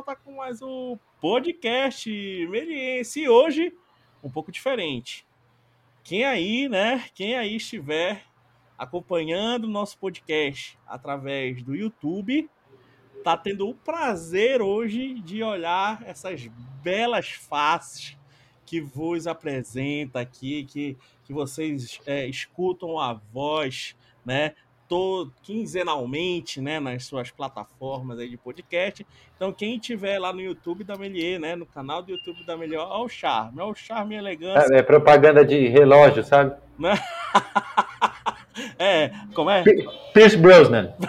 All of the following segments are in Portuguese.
volta com mais um podcast meliense e hoje um pouco diferente. Quem aí, né, quem aí estiver acompanhando o nosso podcast através do YouTube, tá tendo o prazer hoje de olhar essas belas faces que vos apresenta aqui, que, que vocês é, escutam a voz, né? Todo, quinzenalmente, né, nas suas plataformas aí de podcast. Então, quem tiver lá no YouTube da Melier, né, no canal do YouTube da Melier, olha o charme, olha o charme e elegância. É, é propaganda de relógio, sabe? Né? é, como é? Pierce Brosnan.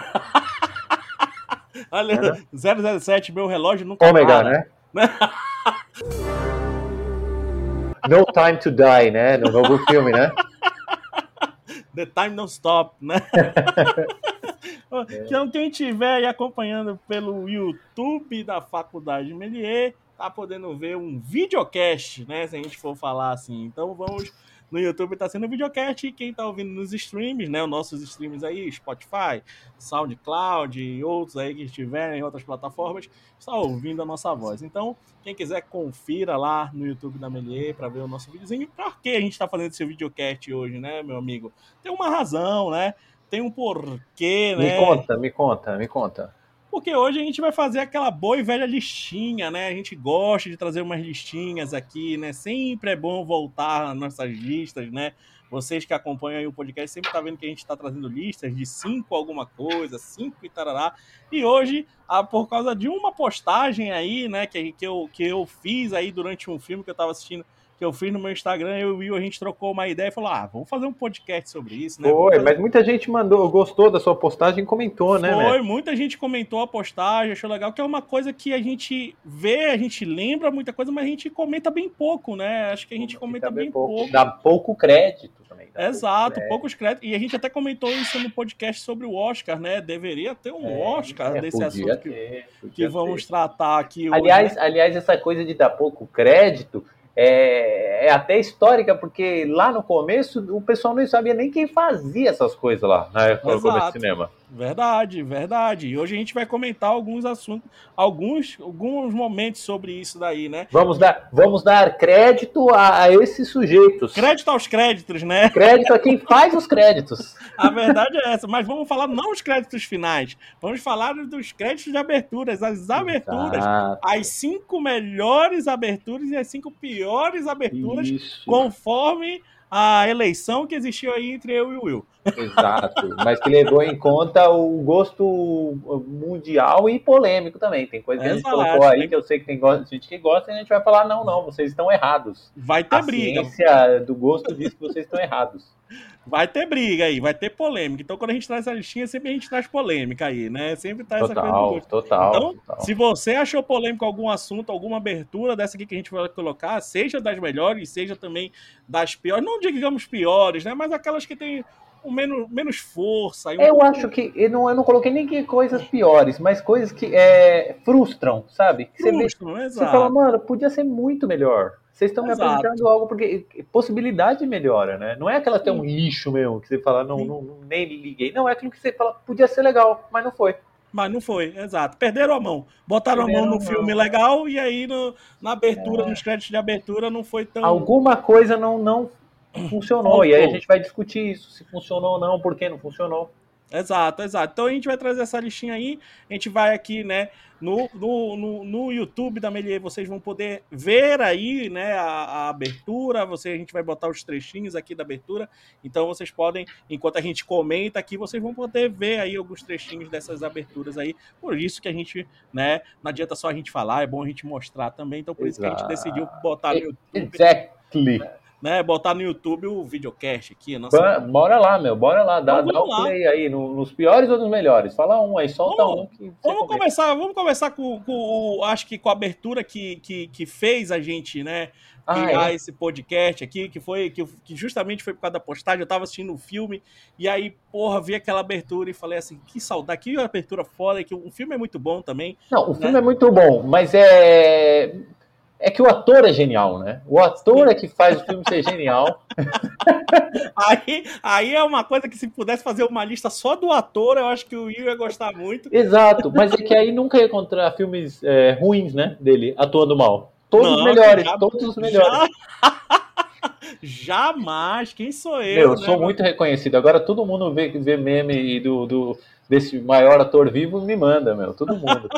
Olha, 007, meu relógio nunca Ômega, para. né? No Time to Die, né? No novo filme, né? The Time Don't Stop, né? Então, quem estiver aí acompanhando pelo YouTube da Faculdade Melier, tá podendo ver um videocast, né? Se a gente for falar assim. Então, vamos. No YouTube tá sendo videocast e quem tá ouvindo nos streams, né? Os nossos streams aí, Spotify, SoundCloud e outros aí que estiverem em outras plataformas, está ouvindo a nossa voz. Então, quem quiser, confira lá no YouTube da Melier para ver o nosso videozinho. Por que a gente está fazendo esse videocast hoje, né, meu amigo? Tem uma razão, né? Tem um porquê, né? Me conta, me conta, me conta. Porque hoje a gente vai fazer aquela boa e velha listinha, né? A gente gosta de trazer umas listinhas aqui, né? Sempre é bom voltar nas nossas listas, né? Vocês que acompanham o podcast sempre tá vendo que a gente está trazendo listas de cinco alguma coisa, cinco e tarará. E hoje, ah, por causa de uma postagem aí, né, que, que, eu, que eu fiz aí durante um filme que eu estava assistindo, que eu fiz no meu Instagram, eu e o Will, a gente trocou uma ideia e falou: ah, vamos fazer um podcast sobre isso, né? Foi, mas muita gente mandou, gostou da sua postagem e comentou, né, Foi, né? muita gente comentou a postagem, achou legal, que é uma coisa que a gente vê, a gente lembra muita coisa, mas a gente comenta bem pouco, né? Acho que a gente comenta bem pouco. Dá pouco crédito também. Exato, pouco poucos créditos. E a gente até comentou isso no podcast sobre o Oscar, né? Deveria ter um crédito. Oscar É, desse assunto que, ter, que podia vamos tratar aqui hoje. Aliás, né? aliás, essa coisa de dar pouco crédito é, é até histórica, porque lá no começo o pessoal não sabia nem quem fazia essas coisas lá na época do cinema. Verdade, verdade. E hoje a gente vai comentar alguns assuntos, alguns, alguns momentos sobre isso daí, né? Vamos dar, vamos dar crédito a, a esses sujeitos. Crédito aos créditos, né? Crédito a quem faz os créditos. A verdade é essa, mas vamos falar não os créditos finais, vamos falar dos créditos de aberturas, as aberturas, Exato. as cinco melhores aberturas e as cinco piores aberturas, Isso. conforme a eleição que existiu aí entre eu e o Will. Exato, mas que levou em conta o gosto mundial e polêmico também. Tem coisa que a gente colocou aí tem- que eu sei que tem gente que gosta e a gente vai falar: não, não, vocês estão errados. Vai ter A briga, do gosto diz que vocês estão errados. Vai ter briga aí, vai ter polêmica. Então quando a gente traz essa listinha, sempre a gente traz polêmica aí, né? Sempre traz essa coisa do Total, gosto. total. Então, total. Se você achou polêmico algum assunto, alguma abertura dessa aqui que a gente vai colocar, seja das melhores, seja também das piores, não digamos piores, né? Mas aquelas que tem um menos, menos força. um Eu pouco- acho que eu não, eu não coloquei nem que coisas piores, mas coisas que é, frustram, sabe? Que Você, vê, Frustram, você exato. fala, mano, podia ser muito melhor. Vocês estão me apresentando algo porque possibilidade melhora, né? Não é aquela que é um lixo mesmo, que você fala, não, não, não- nem liguei. Não, é aquilo que você fala, podia ser legal, mas não foi. Mas não foi, exato. Perderam a mão. Botaram a Perderam mão a no mão. filme legal e aí no- na abertura, nos créditos de abertura, não foi tão. Alguma coisa não, não funcionou. E aí a gente vai discutir isso, se funcionou ou não, por que não funcionou. Exato, exato. Então a gente vai trazer essa listinha aí. A gente vai aqui, né, no, no, no, no YouTube da Melier, vocês vão poder ver aí, né, a, a abertura. Você, a gente vai botar os trechinhos aqui da abertura. Então vocês podem, enquanto a gente comenta aqui, vocês vão poder ver aí alguns trechinhos dessas aberturas aí. Por isso que a gente, né, não adianta só a gente falar, é bom a gente mostrar também. Então por isso que a gente decidiu botar no YouTube, Exactly. né, botar no YouTube o videocast aqui. Nossa, Bora lá, meu, bora lá. Dá, Então, dá o lá. play aí, no- nos piores ou nos melhores. Fala um aí, solta Vamos- um que Vamos começar, vamos começar com, com o- acho que com a abertura que, que, que fez a gente, né, Ah, criar é? esse podcast aqui, que foi que, que justamente foi por causa da postagem, eu tava assistindo o filme e aí, porra, vi aquela abertura e falei assim, que saudade, que abertura foda, que o filme é muito bom também. Não, o filme é muito bom, mas é. É que o ator é genial, né? O ator é que faz o filme ser genial. Aí, aí é uma coisa que se pudesse fazer uma lista só do ator, eu acho que o Will ia gostar muito. Exato, mas é que aí nunca ia encontrar filmes é, ruins, né? Dele atuando mal. Todos os Não, melhores, já- todos os melhores. Já- Jamais, quem sou Meu, eu? eu né, sou muito reconhecido. Agora todo mundo vê, vê meme do, do, desse maior ator vivo me manda, meu. Todo mundo.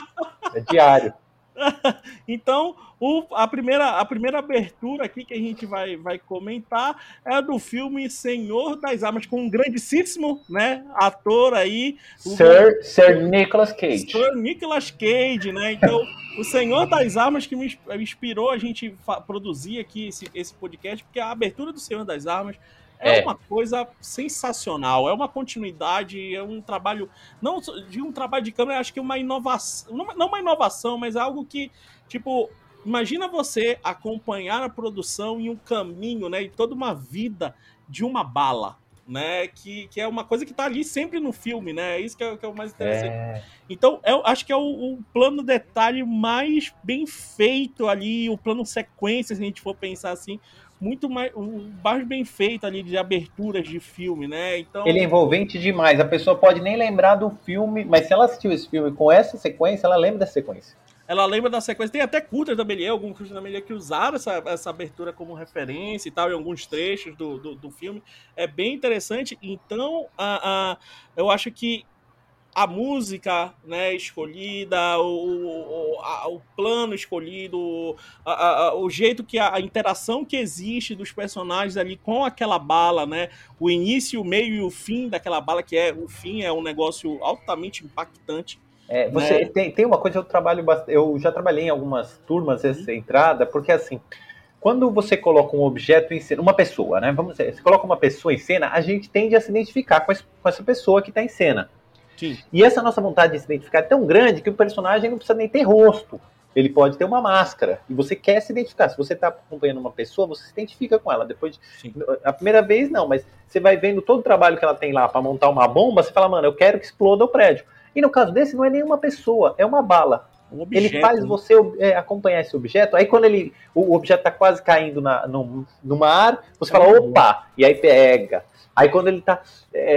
É diário. Então, o- a, primeira, a primeira abertura aqui que a gente vai, vai comentar é do filme Senhor das Armas, com um grandíssimo né, ator aí, o Sir, Sir Nicolas Cage. Sir Nicolas Cage, né? Então, o Senhor das Armas que me ins- inspirou a gente produzir aqui esse, esse podcast, porque a abertura do Senhor das Armas é, É. uma coisa sensacional, é uma continuidade, é um trabalho, não de um trabalho de câmera, acho que uma inovação, não uma inovação, mas é algo que, tipo, imagina você acompanhar a produção em um caminho, né, e toda uma vida de uma bala, né, que, que é uma coisa que tá ali sempre no filme, né, é isso que é, que é o mais interessante. É, Então, eu acho que é o, o plano detalhe mais bem feito ali, o plano sequência, se a gente for pensar assim, muito mais, mais bem feito ali de aberturas de filme, né? Então, ele é envolvente demais. A pessoa pode nem lembrar do filme, mas se ela assistiu esse filme com essa sequência, ela lembra da sequência. ela lembra da sequência. Tem até curtas da Melier, alguns curtas da Melier que usaram essa, essa abertura como referência e tal, em alguns trechos do, do, do filme. É bem interessante. Então, a, a, eu acho que a música né, escolhida, o, o, a- o plano escolhido, a- a- o jeito que a, interação que existe dos personagens ali com aquela bala, né? O início, o meio e o fim daquela bala, que é o fim é um negócio altamente impactante. É, você Né? tem, tem uma coisa que eu trabalho bastante. Eu já trabalhei em algumas turmas essa entrada, porque assim, quando você coloca um objeto em cena, uma pessoa, né? Vamos dizer, você coloca uma pessoa em cena, a gente tende a se identificar com essa pessoa que está em cena. Sim. E essa nossa vontade de se identificar é tão grande que o personagem não precisa nem ter rosto. Ele pode ter uma máscara. E você quer se identificar. Se você está acompanhando uma pessoa, você se identifica com ela. Depois, de- a primeira vez não, mas você vai vendo todo o trabalho que ela tem lá para montar uma bomba, você fala, mano, eu quero que exploda o prédio. E no caso desse, não é nenhuma pessoa, é uma bala. Um objeto, ele faz né? você é, acompanhar esse objeto. Aí quando ele, o, objeto está quase caindo na, no, no mar, você fala, Uhum. opa! E aí pega. Aí quando ele está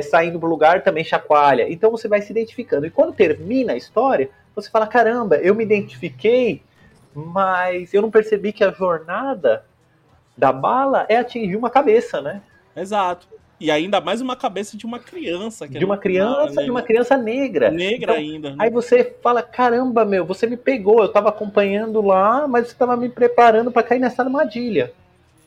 saindo pro lugar, também chacoalha. Então você vai se identificando. E quando termina a história, você fala, caramba, eu me identifiquei, mas eu não percebi que a jornada da bala é atingir uma cabeça, né? Exato. E ainda mais uma cabeça de uma criança. De uma criança, né? de uma criança negra. negra Então, ainda. né? Aí você fala, caramba, meu, você me pegou, eu tava acompanhando lá, mas você tava me preparando para cair nessa armadilha.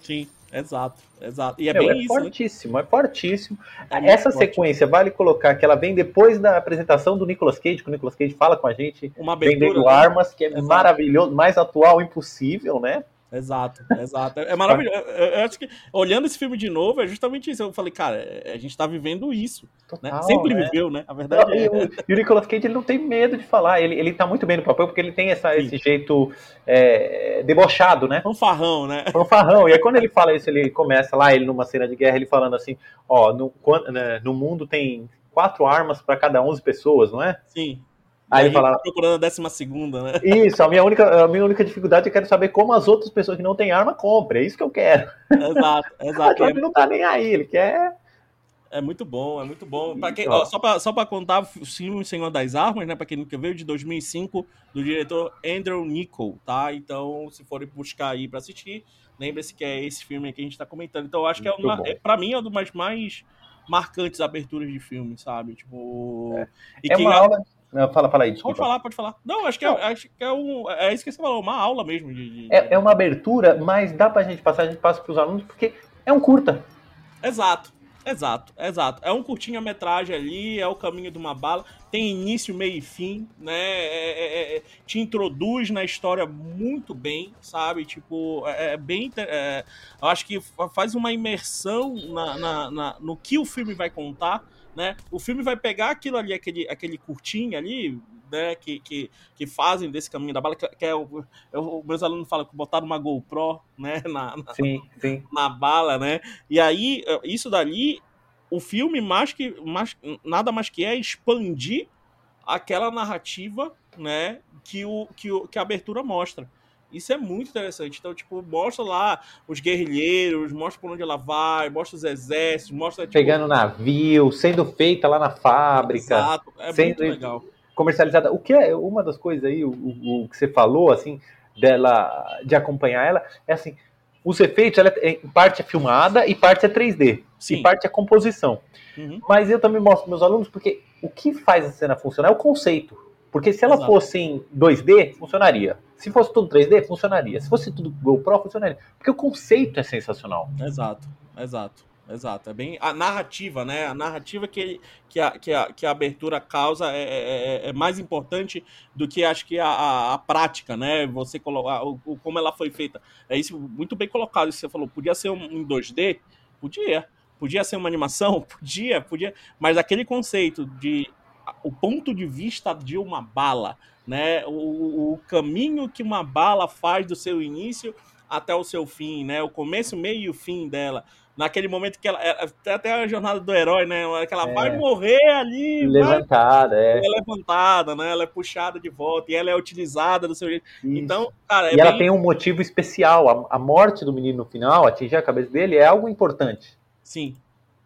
Sim, exato, exato. E é Meu, bem é isso, né? fortíssimo, é fortíssimo. É muito Essa sequência, vale colocar que ela vem depois da apresentação do Nicolas Cage, que o Nicolas Cage fala com a gente, Uma abertura. vendendo né? armas, que é Exato. maravilhoso, mais atual impossível, né? Exato, exato. É maravilhoso. Eu, eu acho que, olhando esse filme de novo, é justamente isso. Eu falei, cara, é- a gente tá vivendo isso. Né? Total, Sempre né? viveu, né? A verdade E é. o, e o Nicolas Cage ele não tem medo de falar, ele, ele tá muito bem no papel, porque ele tem essa, Sim. esse jeito é, debochado, né? Fanfarrão, né? fanfarrão. E aí quando ele fala isso, ele começa lá, ele numa cena de guerra, ele falando assim, ó, no, né, no mundo tem quatro armas para cada 11 pessoas, não é? Sim. Aí a ele gente fala- tá procurando a décima segunda, né? Isso, a minha única, a minha única dificuldade é quero saber como as outras pessoas que não têm arma compram. É isso que eu quero. Exato, exato. E que não tá nem aí, ele quer. É, é muito bom, é muito bom. Pra quem, Ó. só, pra, só pra contar, o filme Senhor das Armas, né? Pra quem nunca viu, de 2005, do diretor Andrew Niccol, tá? Então, se forem buscar aí pra assistir, lembre-se que é esse filme que a gente tá comentando. Então, eu acho que é Muito uma. É, pra mim, é uma das mais marcantes aberturas de filme, sabe? Tipo. E É que uma aula. Não, fala, fala aí, Pode desculpa. falar, pode falar. Não, acho que, é, Não. acho que é um. É isso que você falou, uma aula mesmo. De, de- É, é uma abertura, mas dá pra gente passar, a gente passa pros alunos, porque é um curta. Exato, exato, exato. É um curtinha-metragem ali, é o caminho de uma bala, tem início, meio e fim, né? É- é- é- te introduz na história muito bem, sabe? Tipo, é, é bem. é, eu acho que fa- faz uma imersão na, na- na- no que o filme vai contar, né? O filme vai pegar aquilo ali, aquele, aquele curtinho ali. Né, que, que, que fazem desse caminho da bala, que, que é o, eu- meus alunos falam que botaram uma GoPro né, na, na- Sim, sim. na bala, né? E aí, eh, isso dali, o filme mais que mais, nada mais que é expandir aquela narrativa, né, que, o, que, o, que a abertura mostra. Isso é muito interessante. Então, tipo, mostra lá os guerrilheiros, mostra por onde ela vai, mostra os exércitos, mostra. Tipo, Pegando navio, sendo feita lá na fábrica, Exato, é sendo- muito legal. comercializada. O que é uma das coisas aí, o, o- o que você falou, assim, dela, de acompanhar ela, é assim, os efeitos, ela é, em parte é filmada e parte é 3D. Sim. E parte é composição. Uhum. Mas eu também mostro para meus alunos porque o que faz a cena funcionar é o conceito. Porque se ela Exato. fosse em 2D, funcionaria. Se fosse tudo 3D, funcionaria. Se fosse tudo GoPro, funcionaria. Porque o conceito é sensacional. Exato, exato, exato. É bem a narrativa, né? A narrativa que, que, a, que, a, que a abertura causa é, é- é mais importante do que acho que a, a, a prática, né? Você colocar o, como ela foi feita. É isso muito bem colocado. Isso que você falou. Podia ser um, em 2D? Podia. Podia ser uma animação? Podia, podia. Mas aquele conceito de o ponto de vista de uma bala, né? O, o caminho que uma bala faz do seu início até o seu fim, né? O começo, meio e o fim dela. Naquele momento que ela. é- Até até a jornada do herói, né? Que ela É. vai morrer ali, vai, Levantada, é. ela é levantada, né? Ela é puxada de volta e ela é utilizada do seu jeito. Isso. Então, cara, é e ela bem- tem um motivo especial. A, a morte do menino no final, atingir a cabeça dele, é algo importante. Sim,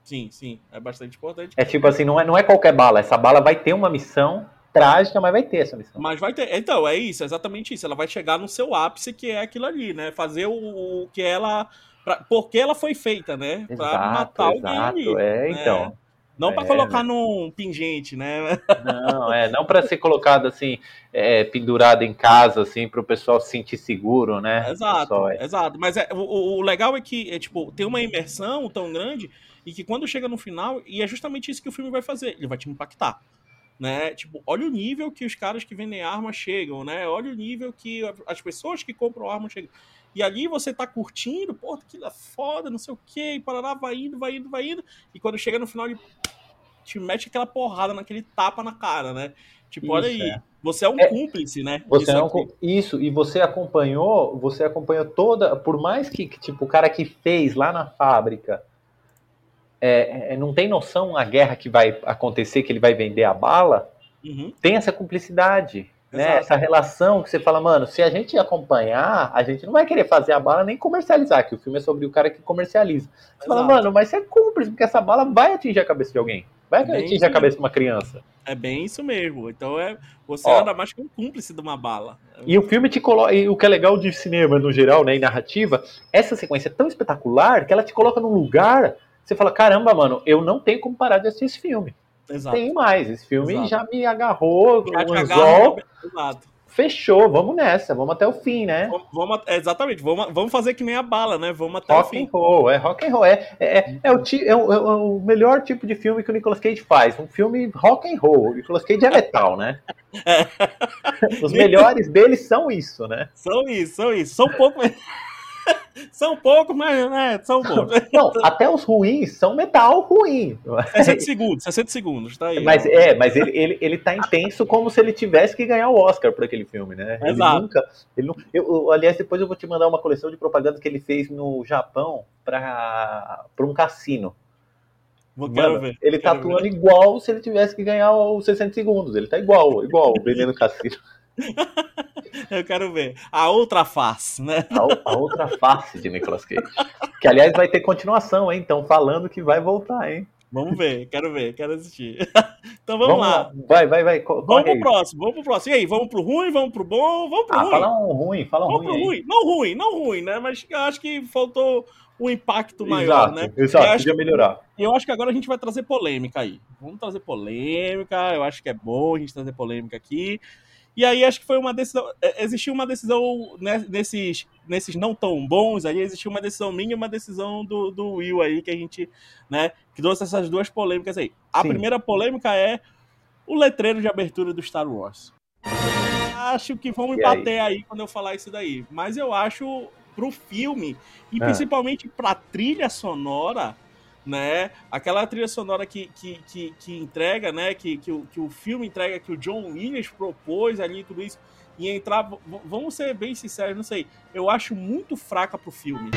sim, sim. É bastante importante. É tipo assim, não é, não é qualquer bala. Essa bala vai ter uma missão trágica, mas vai ter essa missão. Mas vai ter. Então, é isso, é exatamente isso. Ela vai chegar no seu ápice, que é aquilo ali, né? Fazer o, o que ela. Pra, porque ela foi feita, né? Pra Exato, matar alguém exato. ali. É, né? então. Não pra É, colocar num pingente, né? Não, é, não para ser colocado assim, é, pendurado em casa, assim, para o pessoal se sentir seguro, né? Exato, é. exato. Mas é, o, o- o legal é que, é, tipo, tem uma imersão tão grande e que quando chega no final, e é justamente isso que o filme vai fazer, ele vai te impactar. Né? Tipo, olha o nível que os caras que vendem arma chegam, né? Olha o nível que as pessoas que compram arma chegam. E ali você tá curtindo, pô, aquilo é foda, não sei o quê, e parará, vai indo, vai indo, vai indo. E quando chega no final, ele te mete aquela porrada naquele tapa na cara, né? Tipo, olha Isso, aí, é. você é um É, cúmplice, né? Você disso não, aqui. isso, e você acompanhou, você acompanhou toda, por mais que, que, tipo, o cara que fez lá na fábrica é, é, não tem noção a guerra que vai acontecer, que ele vai vender a bala, Uhum. tem essa cumplicidade, né? Essa relação que você fala, mano, se a gente acompanhar, a gente não vai querer fazer a bala nem comercializar, que o filme é sobre o cara que comercializa. Você fala, Exato. mano, mas você é cúmplice, porque essa bala vai atingir a cabeça de alguém. Vai Bem atingir a cabeça de uma criança. É bem isso mesmo. Então é você Ó. anda mais que um cúmplice de uma bala. E o filme te coloca. E o que é legal de cinema no geral, né? E narrativa, essa sequência é tão espetacular que ela te coloca num lugar. Você fala, caramba, mano, eu não tenho como parar de assistir esse filme. Exato. Tem mais. Esse filme Exato. já me agarrou, Já o agarra anzol, fechou, vamos nessa, vamos até o fim, né? Vamos, exatamente. Vamos, vamos fazer que nem a bala, né? Vamos até o Rock and fim. roll, é rock and roll. É, é, é, é o, é o- é o melhor tipo de filme que o Nicolas Cage faz. Um filme rock and roll. O Nicolas Cage é metal, né? Os melhores deles são isso, né? São isso, são isso. São poucos. são poucos, mas né? São poucos. Não, até os ruins são metal ruim. 60 segundos, 60 segundos, tá aí. Mas ó. é, mas ele, ele, ele tá intenso como se ele tivesse que ganhar o Oscar por aquele filme, né? Ele Exato. nunca. Ele não, eu, aliás, depois eu vou te mandar uma coleção de propaganda que ele fez no Japão para um cassino. Vou, quero Mano, ver. Ele tá quero ver. atuando igual se ele tivesse que ganhar os 60 segundos. Ele tá igual, igual, vendendo cassino. Eu quero ver. A outra face, né? A, a outra face de Nicolas Cage. Que, aliás, vai ter continuação, hein? Então, falando que vai voltar, hein? Vamos ver, quero ver, quero assistir. então vamos, lá. Vai, vai, vai. co- Vamos corre pro aí. próximo, vamos pro próximo. E aí, vamos pro ruim, vamos pro bom, vamos pro Ah, ruim. fala um ruim, fala um Vamos ruim pro aí. ruim. Não ruim, não ruim, né? Mas eu acho que faltou um impacto maior, exato, né? exato, Eu acho, podia melhorar. eu acho que agora a gente vai trazer polêmica aí. Vamos trazer polêmica, eu acho que é bom a gente trazer polêmica aqui. E aí acho que foi uma decisão. é, Existiu uma decisão né, nesses, nesses não tão bons aí, existiu uma decisão minha e uma decisão do, do Will aí, que a gente, né, que trouxe essas duas polêmicas aí. A Sim. primeira polêmica é o letreiro de abertura do Star Wars. Acho que me E aí? bater aí quando eu falar isso daí. Mas eu acho pro filme, e Ah. principalmente pra trilha sonora, né? Aquela trilha sonora que, que, que, que entrega, né? Que, que, o, que o filme entrega, que o John Williams propôs ali, tudo isso. E entrar. Vamos ser bem sinceros, não sei. Eu acho muito fraca pro filme.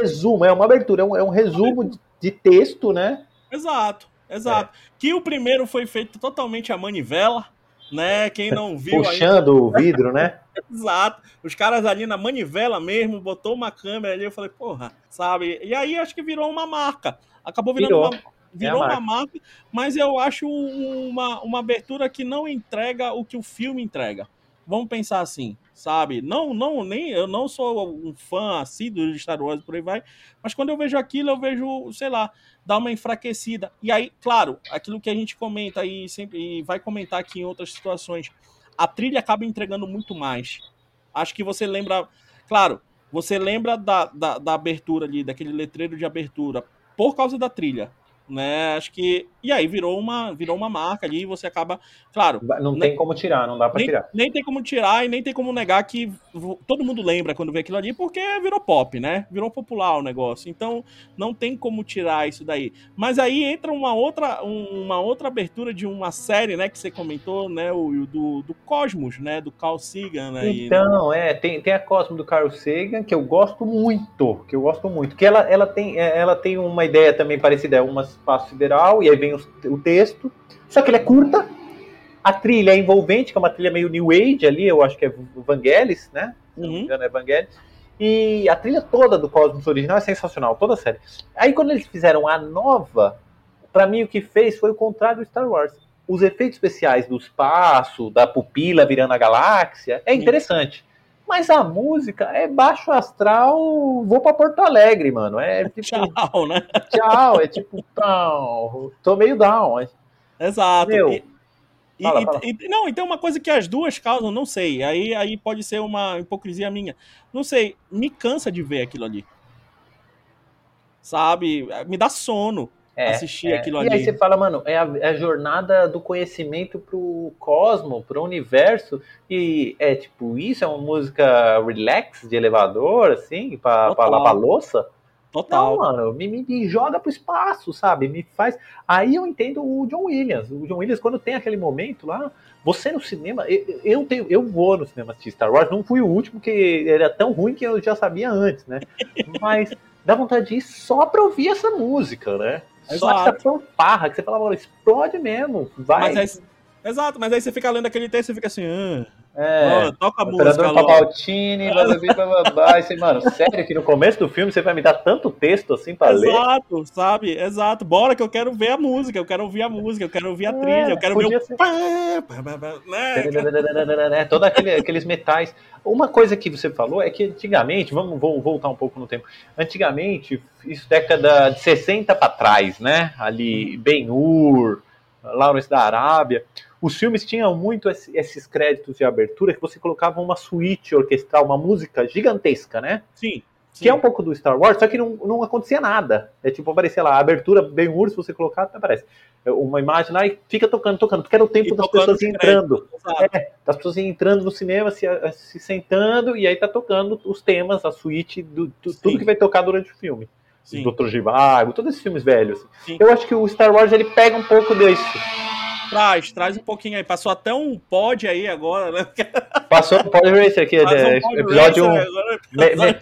Resumo, é uma abertura, é um, é um resumo de- de texto, né? Exato, exato. Que o primeiro foi feito totalmente à manivela, né? Quem não viu Puxando ainda... o vidro, né? Exato. Os caras ali na manivela mesmo, botou uma câmera ali, eu falei, porra, sabe? E aí acho que virou uma marca. Acabou virando virou. uma virou é uma marca, mas eu acho uma, uma abertura que não entrega o que o filme entrega. Vamos pensar assim, sabe? Não, não, nem eu não sou um fã assíduo de Star Wars por aí vai, mas quando eu vejo aquilo, eu vejo, sei lá, dá uma enfraquecida. E aí, claro, aquilo que a gente comenta e sempre e vai comentar aqui em outras situações, a trilha acaba entregando muito mais. Acho que você lembra, claro, você lembra da, da, da abertura ali, daquele letreiro de abertura, por causa da trilha né? Acho que e aí virou uma virou uma marca ali, e você acaba, claro, não tem como tirar, não dá para tirar. Nem tem como tirar e nem tem como negar que todo mundo lembra quando vê aquilo ali, porque virou pop, né? Virou popular o negócio. Então não tem como tirar isso daí. Mas aí entra uma outra uma outra abertura de uma série, né, que você comentou, né, o do, do Cosmos, né, do Carl Sagan aí. Então, né? é, tem, tem a Cosmos do Carl Sagan que eu gosto muito, que eu gosto muito, que ela ela tem é, ela tem uma ideia também parecida, é umas espaço sideral, e aí vem o, o texto. Só que ele é curta, a trilha é envolvente, que é uma trilha meio New Age ali, eu acho que é Vangelis, né? Se não me uhum. engano, é Vangelis. E a trilha toda do Cosmos original é sensacional, toda a série. Aí quando eles fizeram a nova, para mim o que fez foi o contrário do Star Wars. Os efeitos especiais do espaço, da pupila virando a galáxia, é interessante. Mas a música é baixo astral, vou para Porto Alegre, mano. É tipo. Tchau, né? Tchau, é tipo, tchau. Tô meio down. Exato. Meu, e, fala, e, fala. E, não, então uma coisa que as duas causam, não sei. Aí, aí pode ser uma hipocrisia minha. Não sei, me cansa de ver aquilo ali. Sabe? Me dá sono é, assistir é. aquilo e ali. E aí você fala, mano, é a, é a, jornada do conhecimento pro cosmo, pro universo, e é tipo, isso é uma música relax de elevador, assim, pra, pra lavar louça? Total. Não, mano, me, me, me, joga pro espaço, sabe? Me faz. Aí eu entendo o John Williams. O John Williams, quando tem aquele momento lá, você no cinema, eu, eu, tenho, eu vou no cinema assistir Star Wars, não fui o último, que era tão ruim que eu já sabia antes, né? Mas dá vontade de ir só pra ouvir essa música, né? Só essa fanfarra que você fala, explode mesmo, vai. Mas aí, exato, mas aí você fica lendo aquele texto e fica assim, ah, é, oh, toca a música Pabaltini, blá, e mano, sério que no começo do filme você vai me dar tanto texto assim pra exato, ler? Exato, sabe? Exato. Bora que eu quero ver a música, eu quero ouvir a música, eu quero ouvir a trilha, eu quero ver o... Ser... Né? Todos aquele, aqueles metais. Uma coisa que você falou é que antigamente, vamos vou voltar um pouco no tempo, antigamente, isso década de 60 para trás, né? Ali, Ben-Hur, Lawrence da Arábia os filmes tinham muito esses créditos de abertura que você colocava uma suíte orquestral, uma música gigantesca, né? Sim. Sim. Que é um pouco do Star Wars, só que não, não acontecia nada. É tipo, aparecia lá, a abertura bem urso, você colocar, aparece. É uma imagem lá e fica tocando, tocando, porque era o tempo e das pessoas entrando. É, das pessoas entrando no cinema, se, se sentando, e aí tá tocando os temas, a suíte, do, do tudo que vai tocar durante o filme. Sim. Dr. Givago, todos esses filmes velhos. Sim. Eu acho que o Star Wars ele pega um pouco disso. Traz, traz um pouquinho aí. Passou até um pod aí agora, né? Passou um pod racer aqui, é, um episódio. Racer, me, me,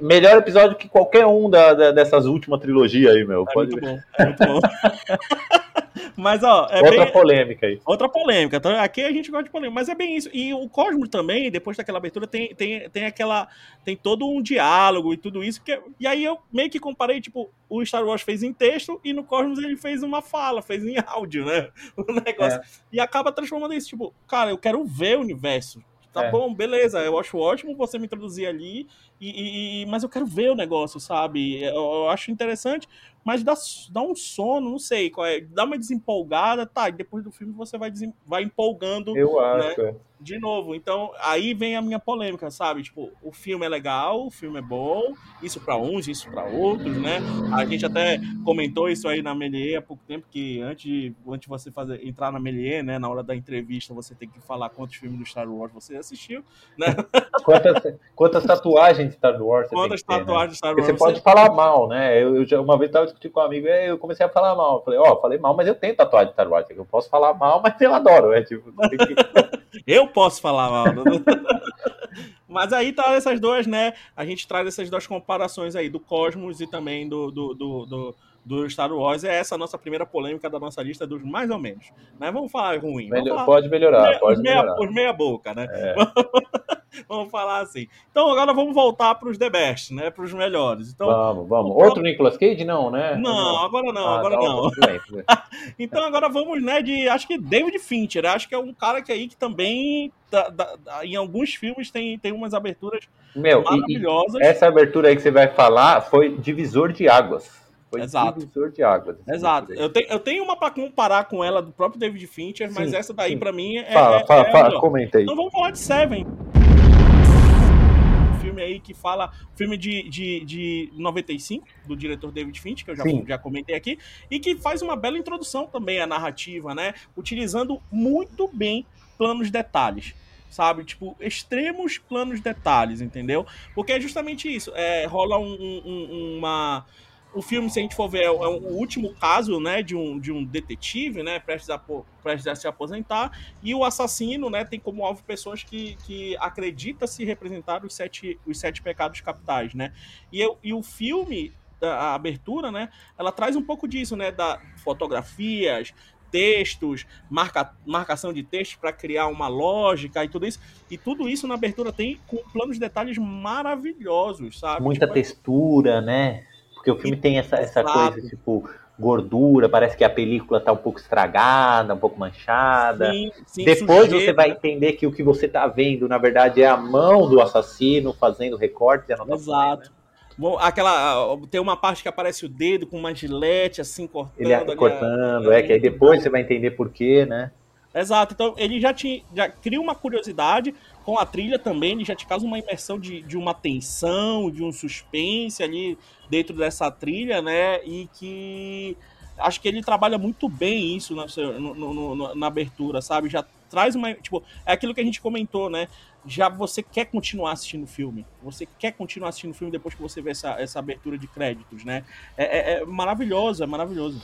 melhor episódio que qualquer um da, da, dessas últimas trilogias aí, meu. É Pode... muito bom, é muito bom. Mas, ó. É outra bem... polêmica aí. Outra polêmica. Então, aqui a gente gosta de polêmica. Mas é bem isso. E o Cosmos também, depois daquela abertura, tem, tem, tem aquela. Tem todo um diálogo e tudo isso. Que... E aí eu meio que comparei, tipo, o Star Wars fez em texto e no Cosmos ele fez uma fala, fez em áudio, né? O negócio. É. E acaba transformando isso, tipo, cara, eu quero ver o universo. Tá é. bom, beleza, eu acho ótimo você me introduzir ali, e, e, mas eu quero ver o negócio, sabe? Eu, eu acho interessante, mas dá, dá um sono, não sei qual é, dá uma desempolgada, tá, e depois do filme você vai, vai empolgando. Eu acho. Né, de novo, então aí vem a minha polêmica, sabe? Tipo, o filme é legal, o filme é bom, isso para uns, isso para outros, né? A gente até comentou isso aí na Melier há pouco tempo, que antes de, antes de você fazer, entrar na Melier, né, na hora da entrevista, você tem que falar quantos filmes do Star Wars você assistiu, né? Quantas, quantas tatuagens de Star Wars você Quantas tem tatuagens ter, de Star Wars? Você, você pode falar mal, né? Eu, eu já, uma vez estava discutindo com um amigo e eu comecei a falar mal. Eu falei, ó, oh, falei mal, mas eu tenho tatuagem de Star Wars. Eu posso falar mal, mas eu adoro. É, tipo, que... eu posso falar mal. mas aí tá essas duas, né? A gente traz essas duas comparações aí, do Cosmos e também do, do, do, do do Star Wars. É essa a nossa primeira polêmica da nossa lista dos mais ou menos. Né? Vamos falar ruim. Vamos falar Pode melhorar, os pode meia, melhorar. os meia boca, né? É. vamos falar assim. Então agora vamos voltar para os The Best, né? Para os melhores. Então, vamos, vamos. Outro Nicolas Cage? Não, né? não, agora não, Ah, agora tá, não. Então agora vamos, né, de. Acho que David Fincher. Acho que é um cara que aí que também. tá- tá- tá- em alguns filmes tem, tem umas aberturas Meu, e- e, maravilhosas. essa abertura aí que você vai falar foi divisor de águas. Foi Exato. divisor de águas. essa Exato. Eu tenho, eu tenho uma para comparar com ela do próprio David Fincher, mas Sim, essa daí pra mim é. Fala, é- fala, é fala, comenta aí. Então vamos falar de Seven. Um filme aí que fala. Filme de, de, de 95, do diretor David Fincher, que eu já, Sim. já comentei aqui, e que faz uma bela introdução também à narrativa, né? Utilizando muito bem planos detalhes. Sabe? Tipo, extremos planos detalhes, entendeu? Porque é justamente isso. É, rola um- um- uma. O filme, se a gente for ver, é o é o último caso, né, de um, de um detetive, né, prestes a, prestes a se aposentar, e o assassino, né, tem como alvo pessoas que, que acredita se representar os sete, os sete pecados capitais, né? E, eu- e o filme, a, a abertura, né, ela traz um pouco disso, né, da fotografias, textos, marca, marcação de textos para criar uma lógica e tudo isso. E tudo isso na abertura tem com planos de detalhes maravilhosos, sabe? Muita Tipo, textura, né? Porque o filme tem essa, essa Exato. coisa, tipo, gordura, parece que a película tá um pouco estragada, um pouco manchada. sim, sim, Depois sujeira, você vai né? entender que o que você tá vendo, na verdade, é a mão do assassino fazendo recortes e anotações. Exato. Bom, aquela. Tem uma parte que aparece o dedo com uma gilete, assim, cortando. Ele é ali a- cortando, é, que aí depois você vai entender por quê, né? Exato. Então, ele já te já cria uma curiosidade com a trilha também, ele já te causa uma imersão de, de uma tensão, de um suspense ali dentro dessa trilha, né? E que acho que ele trabalha muito bem isso na, no- no- na abertura, sabe? Já traz uma. Tipo, é aquilo que a gente comentou, né? Já você quer continuar assistindo o filme. Você quer continuar assistindo o filme depois que você vê essa, essa abertura de créditos, né? É, é- é maravilhoso, é maravilhoso.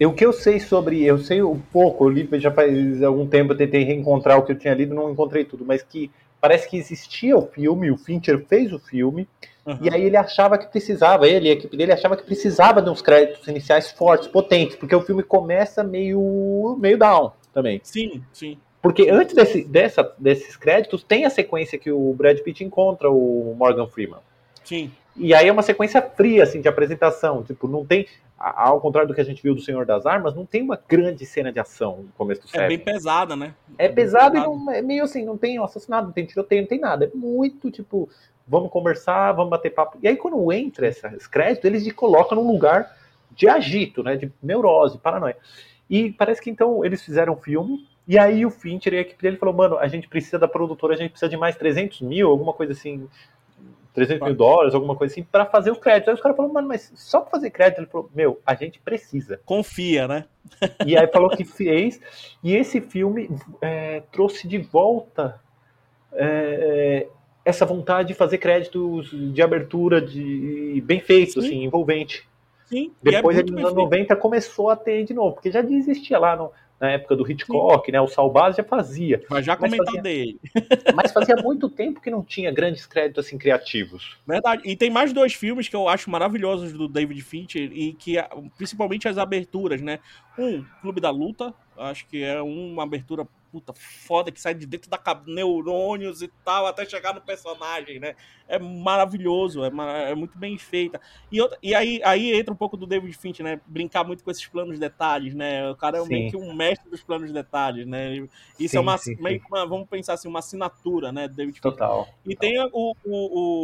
O que eu sei sobre, eu sei um pouco, eu li já faz algum tempo, eu tentei reencontrar o que eu tinha lido, não encontrei tudo, mas que parece que existia o filme, o Fincher fez o filme, Aham. e aí ele achava que precisava, ele e a equipe dele achava que precisava de uns créditos iniciais fortes, potentes, porque o filme começa meio, meio down também. Sim, sim. Porque antes desse, dessa, desses créditos tem a sequência que o Brad Pitt encontra o Morgan Freeman. Sim. E aí é uma sequência fria, assim, de apresentação. Tipo, não tem. Ao contrário do que a gente viu do Senhor das Armas, não tem uma grande cena de ação no começo do É século. bem pesada, né? É bem pesado e não, é meio assim, não tem um assassinato, não tem tiroteio, não tem nada. É muito tipo, vamos conversar, vamos bater papo. E aí quando entra esses créditos, eles te colocam num lugar de agito, né? De neurose, paranoia. E parece que então eles fizeram um filme, e aí o Fincher e a equipe dele falou, mano, a gente precisa da produtora, a gente precisa de mais 300 mil, alguma coisa assim, 300 mil dólares, alguma coisa assim, pra fazer o crédito. Aí os caras falaram, mano, mas só pra fazer crédito? Ele falou, meu, a gente precisa. Confia, né? E aí falou que fez, e esse filme é, trouxe de volta é, é, essa vontade de fazer créditos de abertura de bem feitos, Sim. assim, envolvente. Sim. é Depois, muito ele, nos anos feito. 90, começou a ter de novo, porque já existia lá no- na época do Hitchcock, né? O Salbaz já fazia. Mas já Mas comentar fazia- dele. Mas fazia muito tempo que não tinha grandes créditos assim criativos. Verdade. E tem mais dois filmes que eu acho maravilhosos do David Fincher e que, principalmente as aberturas, né? Um, Clube da Luta. Acho que é uma abertura puta foda que sai de dentro da cabeça, neurônios e tal, até chegar no personagem, né? É maravilhoso, é, ma- é muito bem feita. E, outra- e aí, aí entra um pouco do David Fincher, né? Brincar muito com esses planos de detalhes, né? O cara é Sim. meio que um mestre dos planos de detalhes, né? Isso Sim, é uma, sim, meio uma, vamos pensar assim, uma assinatura, né? David. Total. E tem o, o,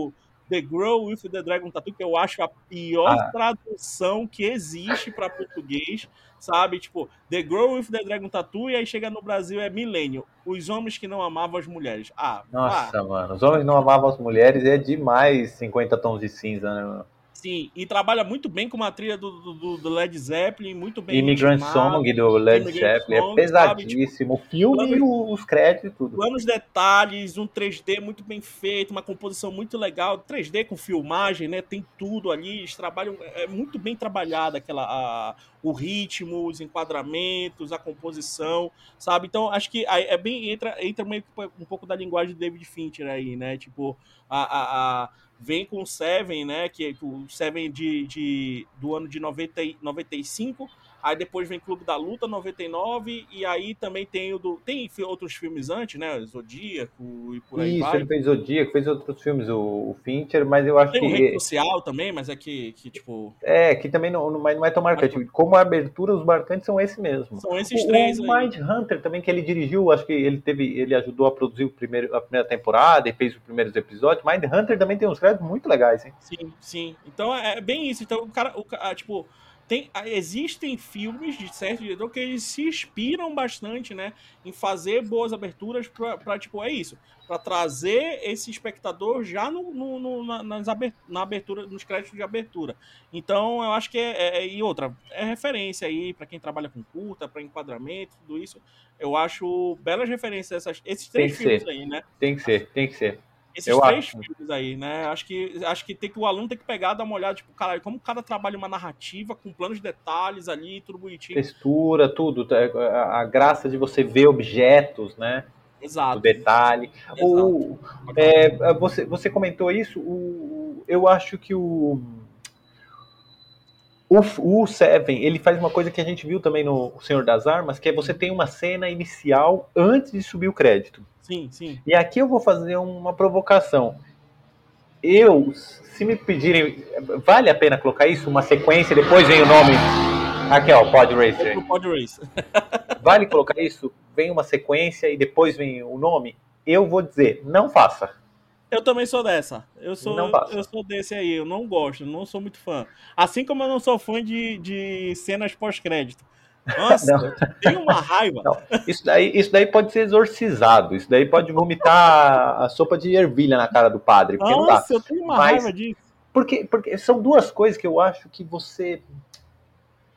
o The Girl with the Dragon Tattoo, que eu acho a pior Ah. tradução que existe para português, sabe? Tipo, The Girl with the Dragon Tattoo, e aí chega no Brasil é Milênio. Os homens que não amavam as mulheres. Ah, Nossa, ah, mano. Os homens não amavam as mulheres é demais 50 tons de cinza, né, mano? Sim. E trabalha muito bem com uma trilha do, do, do Led Zeppelin, muito bem Immigrant ritmado. Song do Led Zeppelin é Song, pesadíssimo. O filme sabe, e os créditos e tudo. planos detalhes, um 3D muito bem feito, uma composição muito legal, 3D com filmagem, né? Tem tudo ali, eles trabalham, é muito bem trabalhada aquela a- o ritmo, os enquadramentos, a composição, sabe? Então, acho que é bem. Entra, entra meio que um pouco da linguagem do David Fincher aí, né? Tipo, a, a, a vem com o Seven, né? Que é o Seven de, de, do ano de 90, e- 95. Aí depois vem Clube da Luta 99 e aí também tem o do tem outros filmes antes, né? Zodíaco e por aí Isso, vai. ele fez Zodíaco, fez outros filmes, o, o Fincher, mas eu acho Tem o Rede que Social também, mas é que, que tipo é que também não, não, mas não é tão marcante. Como a abertura, os marcantes são esse mesmo. são esses O, três o. Mind Hunter também que ele dirigiu, acho que ele teve, ele ajudou a produzir o primeiro, a primeira temporada e fez os primeiros episódios. Mind Hunter também tem uns créditos muito legais, hein? Sim, sim. Então é bem isso. Então o cara, o, ah, tipo, tem, ah, existem filmes de certo diretor que eles se inspiram bastante, né, em fazer boas aberturas pra, tipo, é isso, Pra trazer esse espectador já no, no- no- na, nas aber- na abertura, nos créditos de abertura. Então eu acho que é, é- e outra, é referência aí pra quem trabalha com curta, pra enquadramento, tudo isso. Eu acho belas referências essas, esses três filmes ser. aí, né? Tem que ser, tem que ser. Esses Eu três acho. filmes aí, né? Acho que, acho que tem que o aluno tem que pegar, dar uma olhada, tipo, cara, como cada trabalha uma narrativa com planos de detalhes ali, tudo bonitinho. Textura, tudo, tá, a, graça de você ver objetos, né? O Exato. detalhe. exato. O, é, você, você comentou isso, o, eu acho que o, o, o Seven, ele faz uma coisa que a gente viu também no O Senhor das Armas, que é você tem uma cena inicial antes de subir o crédito. Sim, sim. E aqui eu vou fazer uma provocação. Eu, se me pedirem, vale a pena colocar isso? Uma sequência, depois vem o nome. Aqui, ó, Pod Racer. Pod Race. Vale colocar isso? Vem uma sequência e depois vem o nome? Eu vou dizer, não faça. Eu também sou dessa. Eu sou, eu sou desse aí. Eu não gosto, não sou muito fã. Assim como eu não sou fã de, de cenas pós-crédito. Nossa, tenho uma raiva. Não. Isso daí, isso daí pode ser exorcizado. Isso daí pode vomitar a sopa de ervilha na cara do padre. Porque não dá. Nossa, eu tenho uma Mas- raiva disso. Porque, porque são duas coisas que eu acho que você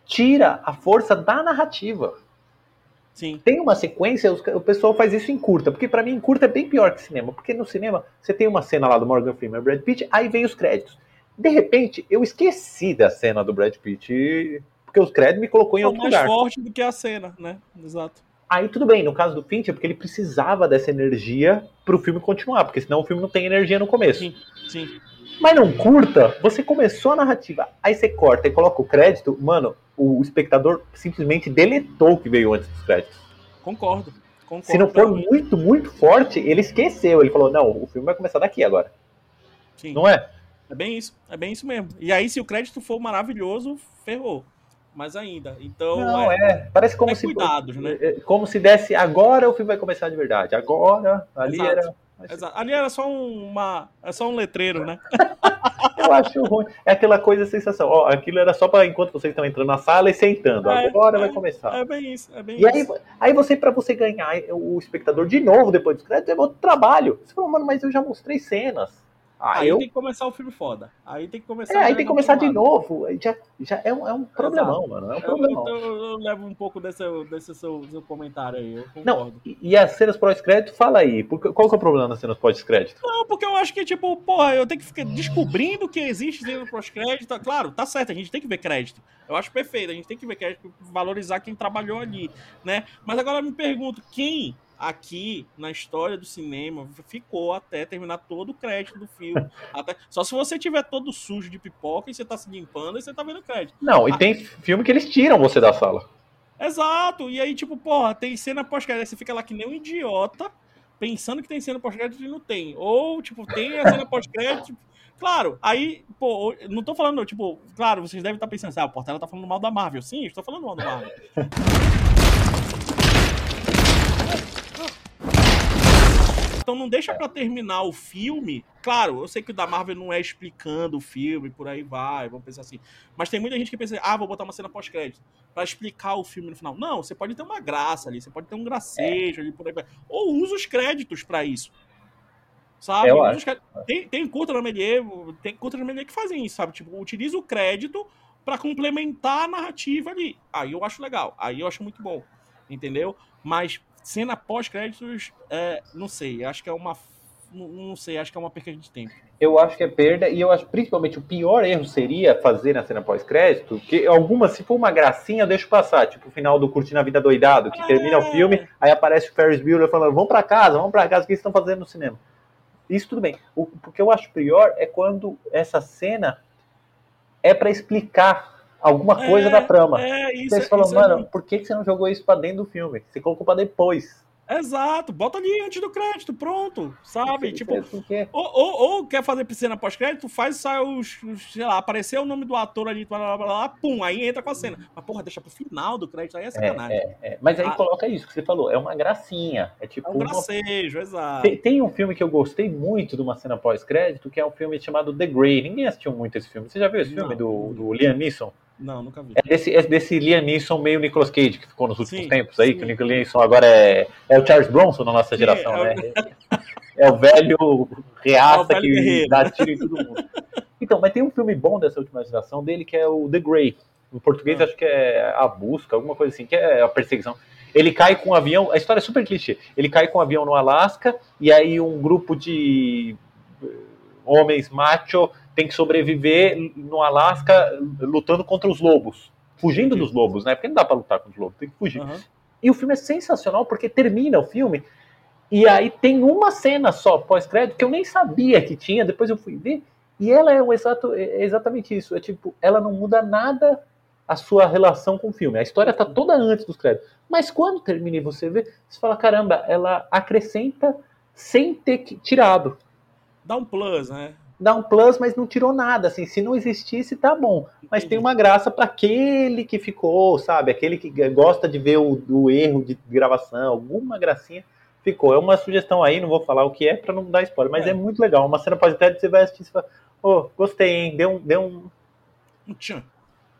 tira a força da narrativa. Sim. Tem uma sequência, o pessoal faz isso em curta, porque pra mim em curta é bem pior que cinema, porque no cinema você tem uma cena lá do Morgan Freeman e Brad Pitt, aí vem os créditos. De repente, eu esqueci da cena do Brad Pitt, e- porque os créditos me colocou em outro mais lugar. forte do que a cena, né? Exato. Aí tudo bem, no caso do Fincher, porque ele precisava dessa energia pro filme continuar, porque senão o filme não tem energia no começo. Sim, sim. Mas não curta, você começou a narrativa, aí você corta e coloca o crédito, mano, o espectador simplesmente deletou o que veio antes dos créditos. Concordo. Concordo. Se não for muito, muito forte, ele esqueceu. Ele falou, não, o filme vai começar daqui agora. Sim. Não é? É bem isso, é bem isso mesmo. E aí, se o crédito for maravilhoso, ferrou. Mas ainda. Então, Não, é, é. Parece como é se. cuidados, né? é, Como se desse agora o filme vai começar de verdade. Agora, ali Exato. era. Ali era só um- uma. É só um letreiro, né? Eu acho ruim. É aquela coisa sensação. Ó, aquilo era só para enquanto vocês estão entrando na sala e sentando. É, Agora é, vai começar. É bem isso, é bem E aí, isso. aí você, pra você ganhar o espectador de novo depois dos créditos, é outro trabalho. Você falou, mano, mas eu já mostrei cenas. Ah, Aí eu. tem que começar o filme foda. Aí tem que começar. É, aí tem que começar de novo. Aí Já, já é, um, é um problemão, mano. É um problemão. eu, eu- eu levo um pouco desse, desse seu, seu comentário aí, Não, e, as cenas pós-crédito, fala aí. Porque, qual que é o problema das cenas pós-crédito? Não, porque eu acho que, tipo, porra, eu tenho que ficar descobrindo que existe cena pós-crédito. Claro, tá certo, a gente tem que ver crédito. Eu acho perfeito, a gente tem que ver crédito, valorizar quem trabalhou ali, né? Mas agora eu me pergunto, quem aqui na história do cinema ficou até terminar todo o crédito do filme? Até- Só se você tiver todo sujo de pipoca e você tá se limpando e você tá vendo crédito. Não, e tem filme que eles tiram você da sala. Exato, e aí, tipo, porra, tem cena pós-crédito, você fica lá que nem um idiota, pensando que tem cena pós-crédito e não tem. Ou, tipo, tem a cena pós-crédito. tipo, Claro, aí, pô, não tô falando, tipo, claro, vocês devem estar pensando assim, ah, o Portela tá falando mal da Marvel. Sim, eu estou falando mal da Marvel. Então não deixa pra terminar o filme. Claro, eu sei que o da Marvel não é explicando o filme, por aí vai, vamos pensar assim. Mas tem muita gente que pensa, ah, vou botar uma cena pós-crédito pra explicar o filme no final. Não, você pode ter uma graça ali, você pode ter um gracejo ali, por aí vai. Ou usa os créditos pra isso. Sabe? Tem, tem curta na Melier, tem curta na Melier que fazem isso, sabe? Tipo, utiliza o crédito pra complementar a narrativa ali. Aí eu acho legal, aí eu acho muito bom, entendeu? Mas cena pós-créditos, é, não sei, acho que é uma não, sei, acho que é uma perda de tempo. Eu acho que é perda, e eu acho principalmente o pior erro seria fazer na cena pós-crédito, que algumas, se for uma gracinha, eu deixo passar, tipo o final do Curtindo a Vida Doidado, que É. termina o filme, aí aparece o Ferris Bueller falando, vamos pra casa, vamos pra casa, o que vocês estão fazendo no cinema? Isso tudo bem. O, o que eu acho pior é quando essa cena é pra explicar alguma coisa É, da trama. É, isso. Vocês falam, isso é mano, por que você não jogou isso pra dentro do filme? Você colocou pra depois. Exato, bota ali antes do crédito, pronto, sabe? Isso Tipo, é ou, ou, ou quer fazer cena pós-crédito, faz, sai os, os- sei lá, aparecer o nome do ator ali, blá, blá, blá, blá, pum, aí entra com a cena. Mas, porra, deixa pro final do crédito, aí é sacanagem. É, É, mas aí Ah. coloca isso que você falou, é uma gracinha. É tipo um uma gracejo, exato. Tem, tem um filme que eu gostei muito de uma cena pós-crédito, que é um filme chamado The Grey. Ninguém assistiu muito esse filme. Você já viu esse filme Não. do, do Liam Neeson? Não, nunca vi. É desse, é desse Liam Neeson meio Nicolas Cage, que ficou nos últimos Sim, tempos aí, sim. que o Nicolas Neeson agora é, é o Charles Bronson na nossa geração, é o- né? É o velho reaça É o velho que guerreiro. dá tiro em todo mundo. Então, mas tem um filme bom dessa última geração dele, que é o The Grey. Em português, Ah. acho que é A Busca, alguma coisa assim, que é a perseguição. Ele cai com um avião, a história é super clichê. Ele cai com um avião no Alasca, e aí um grupo de eh, homens macho tem que sobreviver no Alasca lutando contra os lobos. Fugindo dos lobos, né? Porque não dá pra lutar contra os lobos, tem que fugir. Aham. E o filme é sensacional porque termina o filme e aí tem uma cena só pós-crédito que eu nem sabia que tinha, depois eu fui ver, e ela é, o exato, é exatamente isso. É tipo, ela não muda nada a sua relação com o filme. A história tá toda antes dos créditos. Mas quando termina e você vê, você fala, caramba, ela acrescenta sem ter que- tirado. Dá um plus, né? Dá um plus, mas não tirou nada. Assim, se não existisse, tá bom. Mas tem uma graça para aquele que ficou, sabe? Aquele que gosta de ver o, o erro de gravação, alguma gracinha ficou. É uma sugestão aí, não vou falar o que é para não dar spoiler, mas é, É. muito legal. Uma cena pós-crédito, você vai assistir e fala, ô, gostei, hein? Deu um, deu um, Um tchan.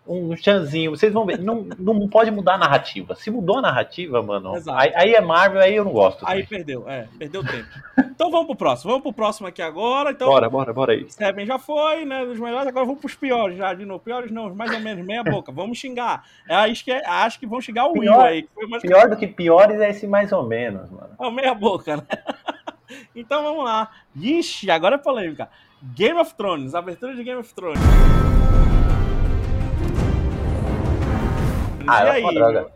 Um chanzinho. Vocês vão ver. Não, não pode mudar a narrativa. Se mudou a narrativa, mano, aí, aí é Marvel, aí eu não gosto. Aí também. perdeu, é, perdeu tempo. Então vamos pro próximo. Vamos pro próximo aqui agora. Então, Bora, bora, bora aí. Seven já foi, né? Dos melhores, agora vamos pros piores já, de novo. Piores não, mais ou menos, meia boca. Vamos xingar. É, acho, que, acho que vão xingar o Will Pior- aí. Que foi mais... Pior do que piores é esse mais ou menos, mano. É o meia boca, né? Então vamos lá. Ixi, agora é polêmica. Game of Thrones, abertura de Game of Thrones. Ah, e é aí? uma droga.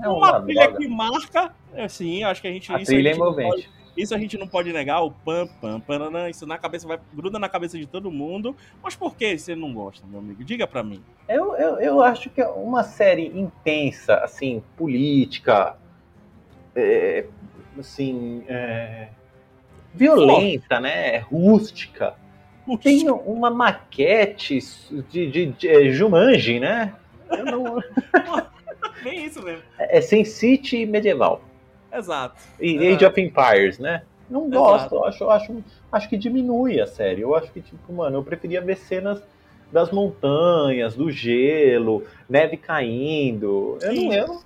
É uma, uma trilha droga. que marca, assim, acho que a gente A isso trilha é a gente não envolvente. pode- isso a gente não pode negar, o pam, pam, pananã, isso na cabeça vai, gruda na cabeça de todo mundo. Mas por que você não gosta, meu amigo? Diga pra mim. Eu, eu, eu acho que é uma série intensa, assim, política, é, assim, é, violenta, né? Rústica. Tem uma maquete de, de, de é, Jumanji, né? Eu não- Bem isso mesmo. é Sin City medieval. Exato. E É. Age of Empires, né? Não gosto, eu acho, eu acho, acho que diminui a série. Eu acho que, tipo, mano, eu preferia ver cenas das montanhas, do gelo, neve caindo. Eu Sim. não, eu, não-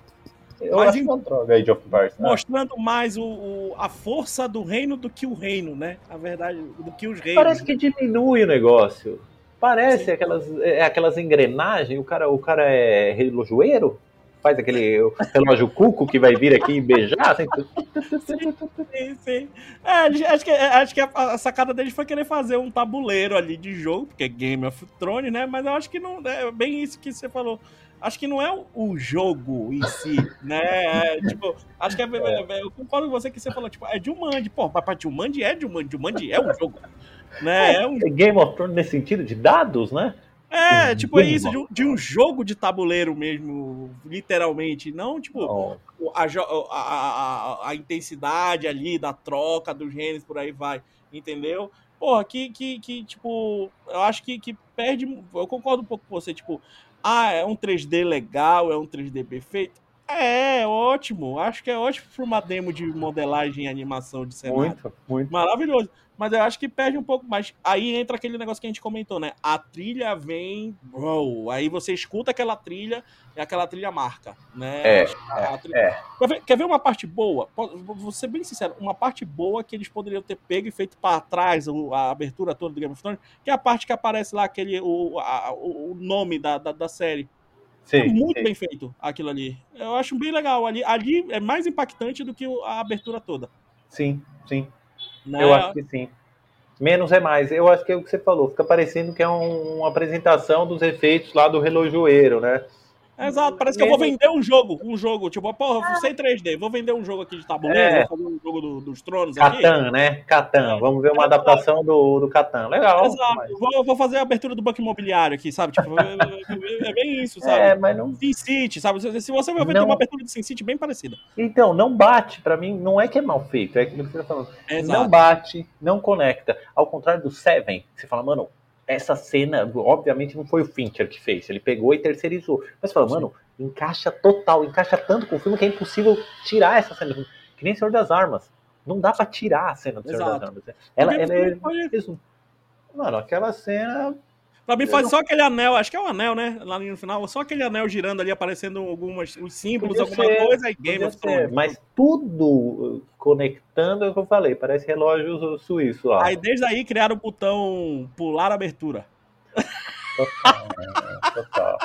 eu Mas acho em- uma droga Age of Empires. né? Mostrando mais o, o- a força do reino do que o reino, né? A verdade, do que os reinos. Parece que diminui o negócio. Parece Sim. aquelas, é, aquelas engrenagens, o cara, o cara é relojoeiro? Faz aquele relógio cuco que vai vir aqui e beijar? assim, Sim, sim. É, acho que, acho que a, a sacada deles foi querer fazer um tabuleiro ali de jogo, porque é Game of Thrones, né? Mas eu acho que não. É bem isso que você falou. Acho que não é o, jogo em si, né? É, tipo, acho que é, é, eu concordo com você que você falou, tipo, é Jumanji. Pô, pra Jumanji é Jumanji. Jumanji é um jogo. Né? É um É Game of Thrones nesse sentido de dados, né? É, tipo, é isso, de um, de um jogo de tabuleiro mesmo, literalmente. Não, tipo, Ó, a, a, a, a intensidade ali da troca dos genes, por aí vai, entendeu? Porra, que, que, que tipo, eu acho que, que perde. Eu concordo um pouco com você, tipo, ah, é um 3D legal, é um 3D perfeito. É, é ótimo. Acho que é ótimo para uma demo de modelagem e animação de cenário muito, muito. maravilhoso. Mas eu acho que perde um pouco mais. Aí entra aquele negócio que a gente comentou, né? A trilha vem. Bro, aí você escuta aquela trilha e aquela trilha marca, né? É, a trilha- é. Quer, ver, quer ver uma parte boa? Vou ser bem sincero, uma parte boa que eles poderiam ter pego e feito para trás a abertura toda do Game of Thrones, que é a parte que aparece lá, aquele, o, a- o nome da, da, da série. é muito bem feito aquilo ali. Eu acho bem legal. Ali, ali é mais impactante do que a abertura toda. Sim, sim. Né? Eu acho que sim. Menos é mais. Eu acho que é o que você falou. Fica parecendo que é um, uma apresentação dos efeitos lá do relojoeiro, né? Exato, parece que eu vou vender um jogo, um jogo, tipo, porra, sei 3D, vou vender um jogo aqui de tabuleiro, é. vou fazer um jogo do, dos tronos Catan, aqui. né? Catan, é. vamos ver uma é. adaptação do, do Catan, legal. Exato, mas... vou, vou, fazer a abertura do banco imobiliário aqui, sabe? Tipo, é, é, é bem isso, sabe? É, mas não... Sin City, sabe? Se você vai ver, não... tem uma abertura de Sin City bem parecida. Então, não bate, pra mim, não é que é mal feito, é aquilo que você tá falando. Exato. Não bate, não conecta. Ao contrário do Seven, você fala, mano, essa cena, obviamente, não foi o Fincher que fez, ele pegou e terceirizou. Mas fala, mano, encaixa total, encaixa tanto com o filme que é impossível tirar essa cena. Que nem Senhor das Armas. Não dá para tirar a cena do Senhor das Armas. Ela, ela é. Mano, aquela cena Pra mim faz só aquele anel, acho que é um anel, né? Lá no final, só aquele anel girando ali, aparecendo algumas os símbolos, Podia alguma ser, coisa, e Game of Thrones. Mas tudo conectando é o que eu falei, parece relógio suíço lá. Aí desde aí criaram o botão pular abertura. Total, né? total.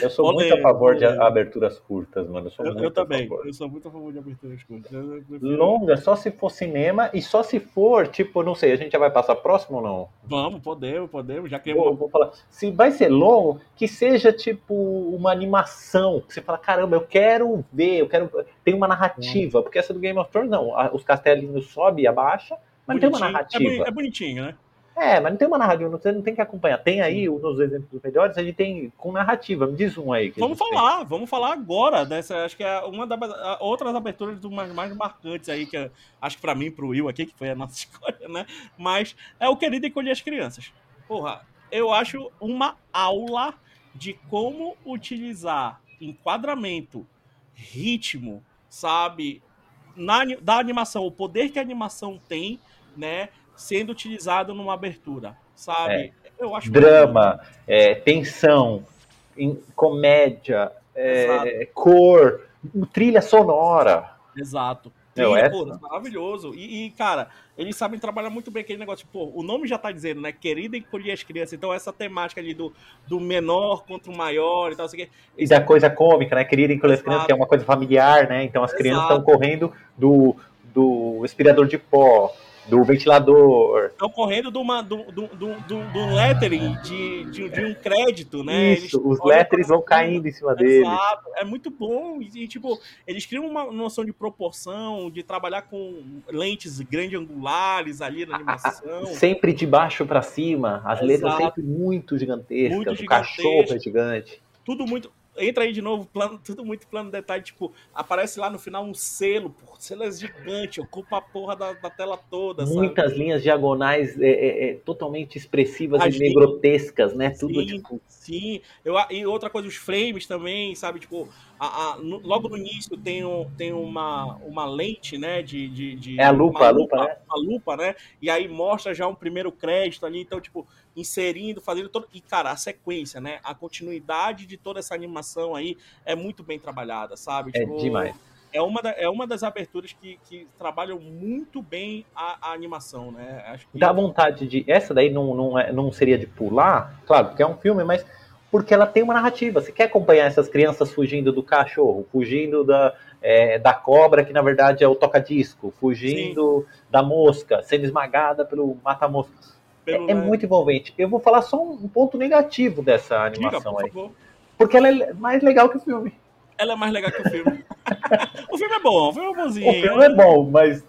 Eu sou olê, muito a favor de aberturas curtas, mano. Eu, sou eu, muito eu também. Eu sou muito a favor de aberturas curtas. Longa, só se for cinema e só se for, tipo, não sei, a gente já vai passar próximo ou não? Vamos, podemos, podemos. Já que vou, vou falar. Se vai ser longo, que seja tipo uma animação. Que você fala, caramba, eu quero ver, eu quero. Tem uma narrativa. Hum. Porque essa do Game of Thrones, não. Os castelinhos sobe e abaixa, mas não tem uma narrativa. É bonitinho, né? É, mas não tem uma narrativa, você não tem que acompanhar. Tem aí nos exemplos melhores, a gente tem com narrativa. Me diz um aí. vamos falar, tem. vamos falar agora dessa. Acho que é uma das outras aberturas do mais, mais marcantes aí, que é, acho que pra mim, pro Will aqui, que foi a nossa escolha, né? Mas é o Querido Encolher as Crianças. Porra, eu acho uma aula de como utilizar enquadramento, ritmo, sabe? Na, da animação, o poder que a animação tem, né? Sendo utilizado numa abertura, sabe? É. Eu acho Drama, é, tensão, em, comédia, é, cor, trilha sonora. Exato. Trilha, pô, maravilhoso. E, e, cara, eles sabem trabalhar muito bem aquele negócio. Pô, o nome já tá dizendo, né? Querida encolher as crianças. Então, essa temática ali do, do menor contra o maior e tal. Assim, e da coisa cômica, né? Querida encolher as crianças, que é uma coisa familiar, né? Então, as Exato. crianças estão correndo do, do aspirador de pó do ventilador. Estão correndo de uma, do, do, do, do lettering, de, de, de, um crédito, né? Isso, eles, os letterings vão caindo em cima dele. Exato, é muito bom. E, tipo, eles criam uma noção de proporção, de trabalhar com lentes grande angulares ali na animação. sempre de baixo para cima, as Exato. letras sempre muito gigantescas, muito o cachorro é gigante. Tudo muito entra aí de novo, plano, tudo muito plano detalhe, tipo, aparece lá no final um selo, pô, selo é gigante, ocupa a porra da, da tela toda, Muitas sabe? linhas diagonais é, é, é totalmente expressivas e meio grotescas, né? Tudo sim, tipo... Sim, Eu, e outra coisa, os frames também, sabe, tipo, a, a, no, logo no início tem, um, tem uma, uma lente, né, de... de, de é a lupa, a lupa, lupa, né? Lupa, né? E aí mostra já um primeiro crédito ali, então, tipo, inserindo, fazendo todo. E, cara, a sequência, né? A continuidade de toda essa animação aí é muito bem trabalhada, sabe? É tipo, demais. É uma, da, é uma das aberturas que, que trabalham muito bem a, a animação, né? Acho que... Dá vontade de. Essa daí não, não, é, não seria de pular, claro, porque é um filme, mas porque ela tem uma narrativa. Você quer acompanhar essas crianças fugindo do cachorro, fugindo da, é, da cobra, que na verdade é o toca-disco, fugindo Sim. da mosca, sendo esmagada pelo mata-moscas. É, é muito envolvente. Eu vou falar só um ponto negativo dessa animação Diga, aí. Favor. Porque ela é mais legal que o filme. Ela é mais legal que o filme. o filme é bom, o filme é bonzinho. O filme é bom, mas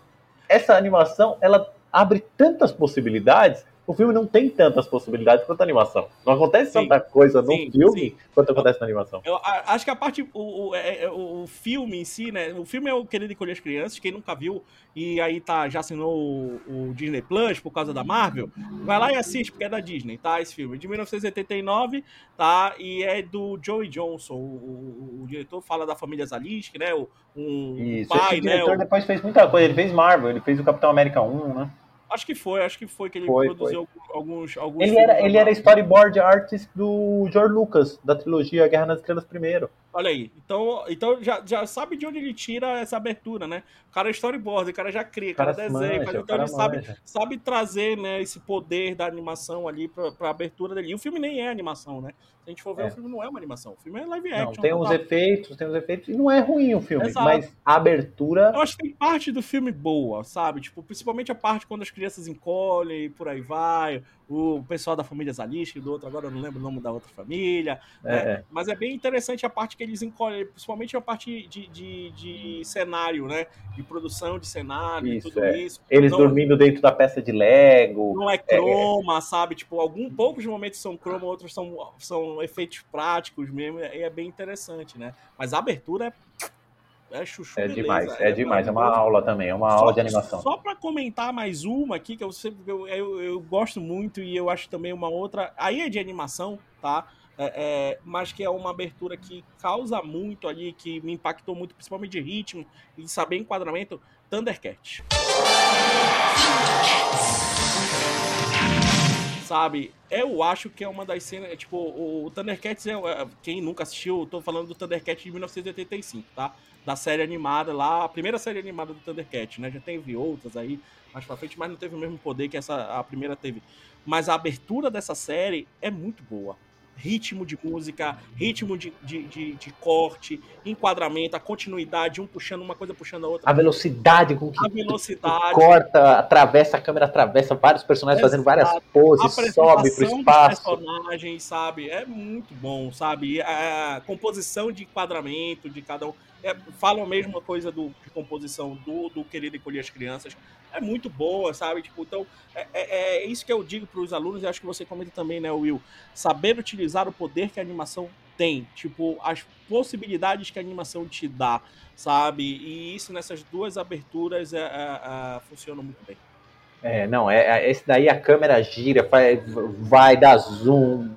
essa animação, ela abre tantas possibilidades o filme não tem tantas possibilidades quanto a animação. Não acontece sim, tanta coisa no sim, filme sim. quanto acontece na animação. Eu acho que a parte. O, o, é, é, o, filme em si, né? O filme é o Querido Encolher as Crianças, quem nunca viu e aí tá, já assinou o, o, Disney Plus por causa da Marvel, vai lá e assiste, porque é da Disney, tá? Esse filme. De 1989, tá? E é do Joey Johnson. O, o diretor fala da família Zalinsky, né? O, um Isso, pai, esse né? diretor depois fez muita coisa. Ele fez Marvel, ele fez o Capitão América 1, né? Acho que foi, acho que foi que ele foi, produziu foi. alguns, alguns. Ele era, ele era storyboard artist do George Lucas, da trilogia Guerra nas Estrelas primeiro. Olha aí. Então, então já, já sabe de onde ele tira essa abertura, né? O cara é storyboard, o cara já cria, o cara, cara desenha, manja, então cara ele sabe, manja. sabe trazer né, esse poder da animação ali pra, pra abertura dele. E o filme nem é animação, né? Se a gente for ver, É. o filme não é uma animação. O filme é live Não, action. tem uns total. efeitos, tem uns efeitos, e não é ruim o filme, Exato. mas a abertura. Eu acho que tem parte do filme boa, sabe? Tipo, principalmente a parte quando as crianças encolhem e por aí vai. O pessoal da família Zaliski, do outro, agora eu não lembro o nome da outra família. É, né? é. Mas é bem interessante a parte que eles encolhem, principalmente a parte de, de, de cenário, né? De produção de cenário Isso, e tudo é. isso. Eles Não- dormindo dentro da peça de Lego. Não é croma, sabe? Tipo, algum, poucos momentos são croma, outros são, são efeitos práticos mesmo, e é bem interessante, né? Mas a abertura é. É chuchu, É beleza, demais, é demais. É uma aula também, é uma Só- aula de animação. Só para comentar mais uma aqui, que eu, sempre, eu, eu, eu gosto muito e eu acho também uma outra. Aí é de animação, tá? É, é, mas que é uma abertura que causa muito ali, que me impactou muito, principalmente de ritmo e de saber enquadramento. Thundercat. Sabe, eu acho que é uma das cenas. Tipo, o, o Thundercats é. é, Quem nunca assistiu, eu tô falando do Thundercat de 1985, tá? Da série animada lá, a primeira série animada do Thundercat, né? Já teve outras aí mais pra frente, mas não teve o mesmo poder que essa a primeira teve. Mas a abertura dessa série é muito boa. Ritmo de música, ritmo de, de, de, de corte, enquadramento, a continuidade, um puxando uma coisa puxando a outra. A velocidade com que A velocidade. corta, atravessa, a câmera atravessa vários personagens fazendo várias Exato. poses, sobe pro espaço. personagens, sabe? É muito bom, sabe? A composição de enquadramento de cada um. É, falam a mesma coisa do, de composição do, do Querido Encolher as Crianças. É muito boa, sabe? Tipo, então, é, é- é isso que eu digo para os alunos, e acho que você comenta também, né, Will? Saber utilizar o poder que a animação tem. Tipo, as possibilidades que a animação te dá, sabe? E isso nessas duas aberturas é, é, é, funciona muito bem. É, não, é, é- esse daí a câmera gira, vai, vai dar zoom,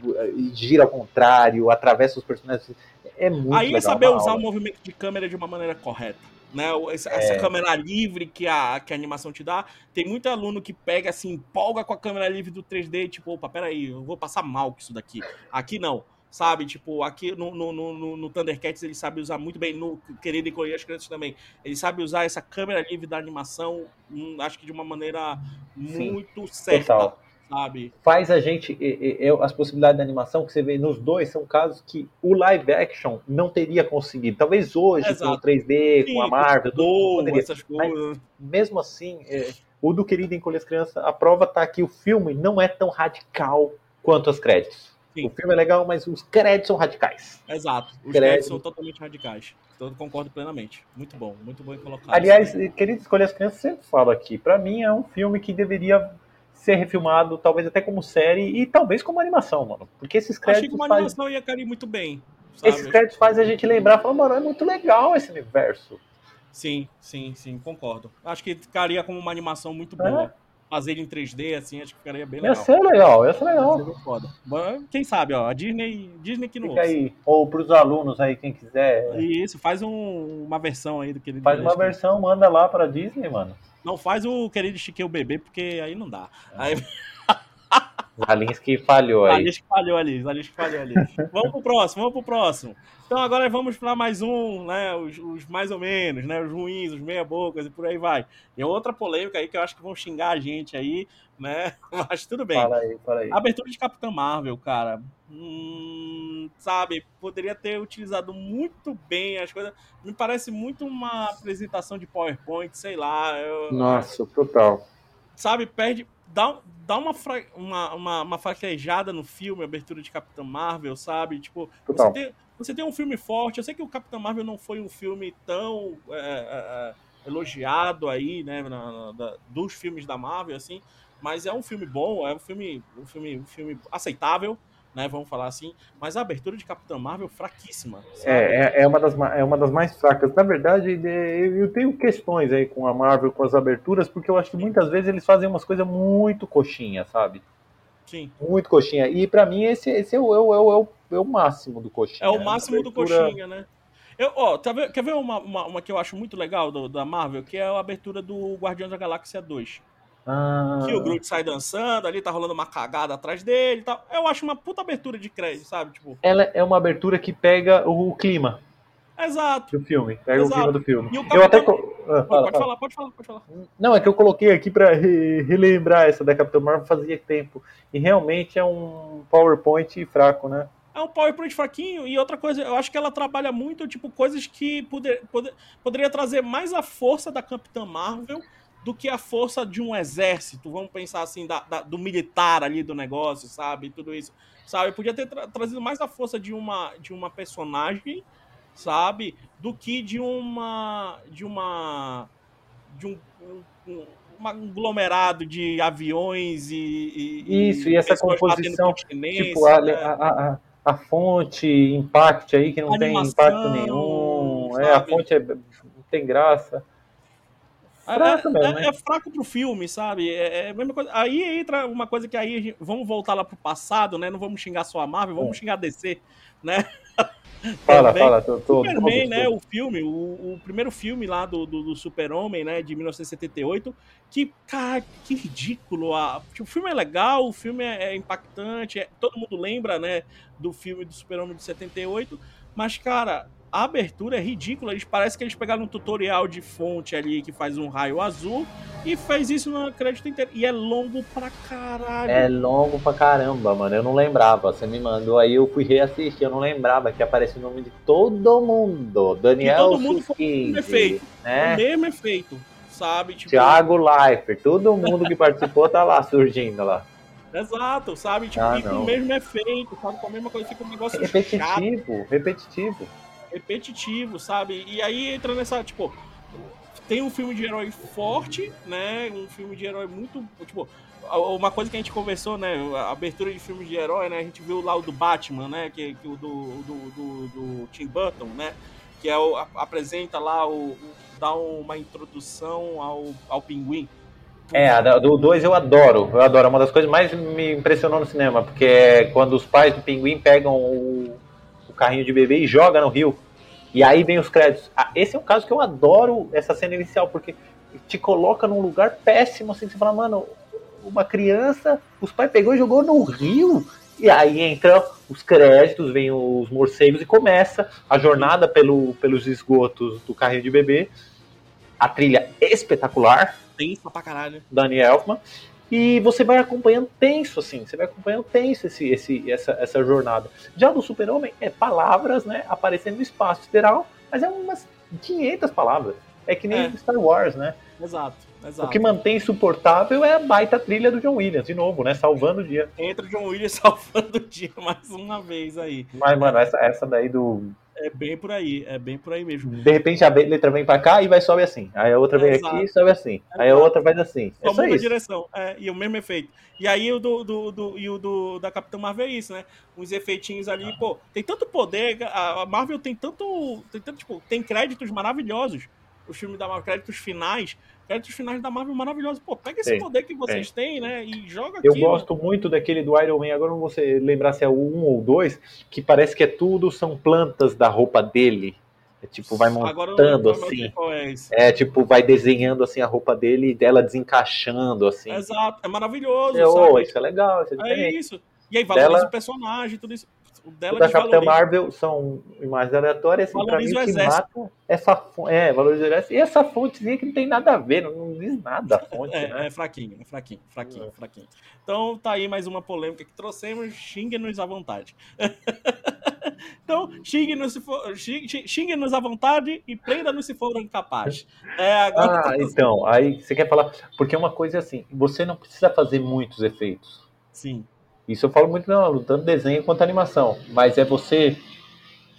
gira ao contrário, atravessa os personagens. É muito Aí legal. é saber usar aula. o movimento de câmera de uma maneira correta. Né? Essa, essa câmera livre que a, que a animação te dá. Tem muito aluno que pega assim, empolga com a câmera livre do 3D, tipo, opa, peraí, eu vou passar mal com isso daqui. Aqui não. Sabe, tipo, aqui no, no, no, no- no Thundercats ele sabe usar muito bem, no Querido Encolher as Crianças também. Ele sabe usar essa câmera livre da animação, hum, acho que de uma maneira Sim, muito certa, total. Sabe? Faz a gente. as possibilidades da animação que você vê nos dois são casos que o live action não teria conseguido. Talvez hoje, Exato. com o 3D, Sim, com a Marvel, Dou, poderia. essas coisas. mesmo assim, é, o do Querido Encolher as Crianças, a prova tá que o filme não é tão radical quanto os créditos. Sim. O filme é legal, mas os créditos são radicais. Exato. Os Credo. créditos são totalmente radicais. Então, eu concordo plenamente. Muito bom, muito bom colocado. Aliás, Querido Escolher as Crianças, sempre falo aqui, pra mim é um filme que deveria ser refilmado, talvez até como série e talvez como animação, mano. Porque esses achei que créditos uma faz, animação ia cair muito bem. Sabe? esses créditos faz a gente lembrar, falar, mano, é muito legal esse universo. Sim, sim, sim, concordo. Acho que ficaria como uma animação muito É. Fazer em 3D, assim, acho que ficaria bem Ia legal. ser legal, ia ser Ia legal. ser bem foda. Quem sabe, ó, a Disney, Disney que não Fica ouça. aí. Ou pros alunos aí, quem quiser, Isso, faz um- uma versão aí do querido. faz uma versão, manda lá pra Disney, mano. Não faz o querido Chiquinho bebê, porque aí não dá. Aí, Zalinski falhou aí. Zalinski falhou ali, Zalinski falhou ali. vamos pro próximo, vamos pro próximo. Então agora vamos para mais um, né? Os, os mais ou menos, né? Os ruins, os meia-bocas e por aí vai. E outra polêmica aí que eu acho que vão xingar a gente aí, né? Mas tudo bem. Fala aí, fala aí. Abertura de Capitã Marvel, cara. Hum, sabe, poderia ter utilizado muito bem as coisas. Me parece muito uma apresentação de PowerPoint, sei lá. eu- Nossa, total. sabe, perde. Dá, dá uma, fra- uma, uma, uma fraquejada no filme, abertura de Capitã Marvel, sabe? Tipo, você tem, você tem um filme forte. Eu sei que o Capitã Marvel não foi um filme tão é, é, é, elogiado aí, né? na- na- dos filmes da Marvel, assim. Mas é um filme bom, é um filme, um filme, um filme aceitável, né? Vamos falar assim. Mas a abertura de Capitã Marvel fraquíssima. É, é, é, uma das, é uma das mais fracas. Na verdade, de- eu tenho questões aí com a Marvel, com as aberturas, porque eu acho que muitas vezes eles fazem umas coisas muito coxinha, sabe? Sim. Muito coxinha. E pra mim esse, esse é, o, é, o, é, o, é o- é o máximo do coxinha. É o máximo do Abertura- coxinha, né? Eu, ó, tá quer ver uma, uma, uma que eu acho muito legal do- da Marvel? Que é a abertura do Guardiões da Galáxia 2. Ah, que o Groot sai dançando, ali tá rolando uma cagada atrás dele e tal. Eu acho uma puta abertura de crédito, sabe? Tipo, ela é uma abertura que pega o clima exato. do filme. Pega Exato. o clima do filme. Eu até. Ah, Pode, fala, pode fala. falar, pode falar, pode falar. Não, é que eu coloquei aqui pra re- relembrar essa da Capitão Marvel fazia tempo. E realmente é um PowerPoint fraco, né? É um PowerPoint fraquinho e outra coisa, eu acho que ela trabalha muito, tipo, coisas que poder, poder, poderia trazer mais a força da Capitã Marvel do que a força de um exército. Vamos pensar assim, da, da- do militar ali do negócio, sabe? Tudo isso. Sabe? Podia ter tra- trazido mais a força de uma, de uma personagem, sabe? Do que de uma. de uma. de um. um- um- aglomerado de aviões e, e- Isso, e essa composição, Tipo, a, né? a, a, a fonte Impact aí, que não tem Animação, impacto nenhum. É, a sabe? fonte é, não tem graça. É, Fraca é- mesmo, é- né? é fraco pro filme, sabe? É, é a mesma coisa. Aí entra uma coisa que aí a gente- vamos voltar lá pro passado, né? Não vamos xingar só a Marvel, vamos xingar a DC, né? Fala, Também. fala, tô, tô, Superman, tô- né? O filme, o, o primeiro filme lá do, do, do Super-Homem, né? De 1978. Que, cara, que ridículo. A, tipo, o filme é legal, o filme é, é impactante. é- todo mundo lembra, né? Do filme do Super-Homem de 78. Mas, cara, a abertura é ridícula. Eles parece que eles pegaram um tutorial de fonte ali que faz um raio azul e fez isso no crédito inteiro. E é longo pra caralho. É longo pra caramba, mano. Eu não lembrava. Você me mandou aí, eu fui reassistir. Eu não lembrava que aparece o nome de todo mundo. Daniel todo mundo foi Susskind, perfeito. O né? mesmo efeito, sabe? Tipo, Thiago Leifert, todo mundo que participou tá lá surgindo lá. Exato, sabe? Tipo, Ah, e com o mesmo efeito, sabe? Com a mesma coisa, fica um negócio chato, Repetitivo, repetitivo. Repetitivo, sabe? E aí entra nessa, tipo, tem um filme de herói forte, né? Um filme de herói muito, tipo, uma coisa que a gente conversou, né? A abertura de filme de herói, né? A gente viu lá o do Batman, né? Que, que o do, do, do, do Tim Burton, né? Que é o, a- apresenta lá o, o- dá uma introdução ao, ao pinguim. É, do 2 eu adoro, eu adoro. É uma das coisas mais me impressionou no cinema, porque é quando os pais do pinguim pegam o, o carrinho de bebê e jogam no rio. E aí vem os créditos. Ah, esse é um caso que eu adoro, essa cena inicial, porque te coloca num lugar péssimo, assim, você fala, mano, uma criança, os pais pegou e jogou no rio. E aí entra os créditos, vem os morcegos e começa a jornada pelo, pelos esgotos do carrinho de bebê. A trilha espetacular, Tensa pra caralho. Danny Elfman. E você vai acompanhando tenso, assim, você vai acompanhando tenso esse, esse, essa, essa jornada. Já do Super-Homem é palavras, né, aparecendo no espaço sideral, mas é umas 500 palavras. É que nem É. Star Wars, né? Exato, exato. O que mantém insuportável é a baita trilha do John Williams, de novo, né, salvando o dia. Entra o John Williams salvando o dia mais uma vez aí. Mas, mano, essa, essa daí do... É bem por aí, é bem por aí mesmo. De repente a letra vem pra cá e vai sobe assim. Aí a outra vem aqui e sobe assim. Aí a outra faz assim. É Só só muda a direção. É, e o mesmo efeito. E aí o do, do, do- e o do da Capitã Marvel é isso, né? Uns efeitinhos ali, pô, tem tanto poder, a Marvel tem tanto, tem tanto, tipo, tem créditos maravilhosos. O filme da Marvel, créditos finais, créditos finais da Marvel maravilhosos. Pô, pega esse Tem, poder que vocês têm, né, e joga aqui. Eu gosto muito daquele do Iron Man, agora não vou lembrar se é o 1 ou 2, que parece que é tudo, são plantas da roupa dele. É tipo, vai montando assim. é. É tipo, vai desenhando assim a roupa dele e dela desencaixando assim. Exato, é maravilhoso, É, sabe? isso é legal, isso é É isso. E aí valoriza Dela- o personagem, tudo isso. O O dela da Capitã. Marvel são imagens aleatórias, assim, pra mim o o que exército. mata essa fonte. É, valoriza o exército. E essa fontezinha que não tem nada a ver, não, não diz nada a fonte, É, né? é fraquinho, é fraquinho, fraquinho, É. fraquinho. Então tá aí mais uma polêmica que trouxemos, xingue-nos à vontade. então, xingue-nos se for- xingue- xingue-nos à vontade e prenda-nos se for incapaz. É, agora Ah, então, aí você quer falar. Porque uma coisa é assim, você não precisa fazer muitos efeitos. Sim, Isso eu falo muito não, tanto desenho quanto animação. Mas é você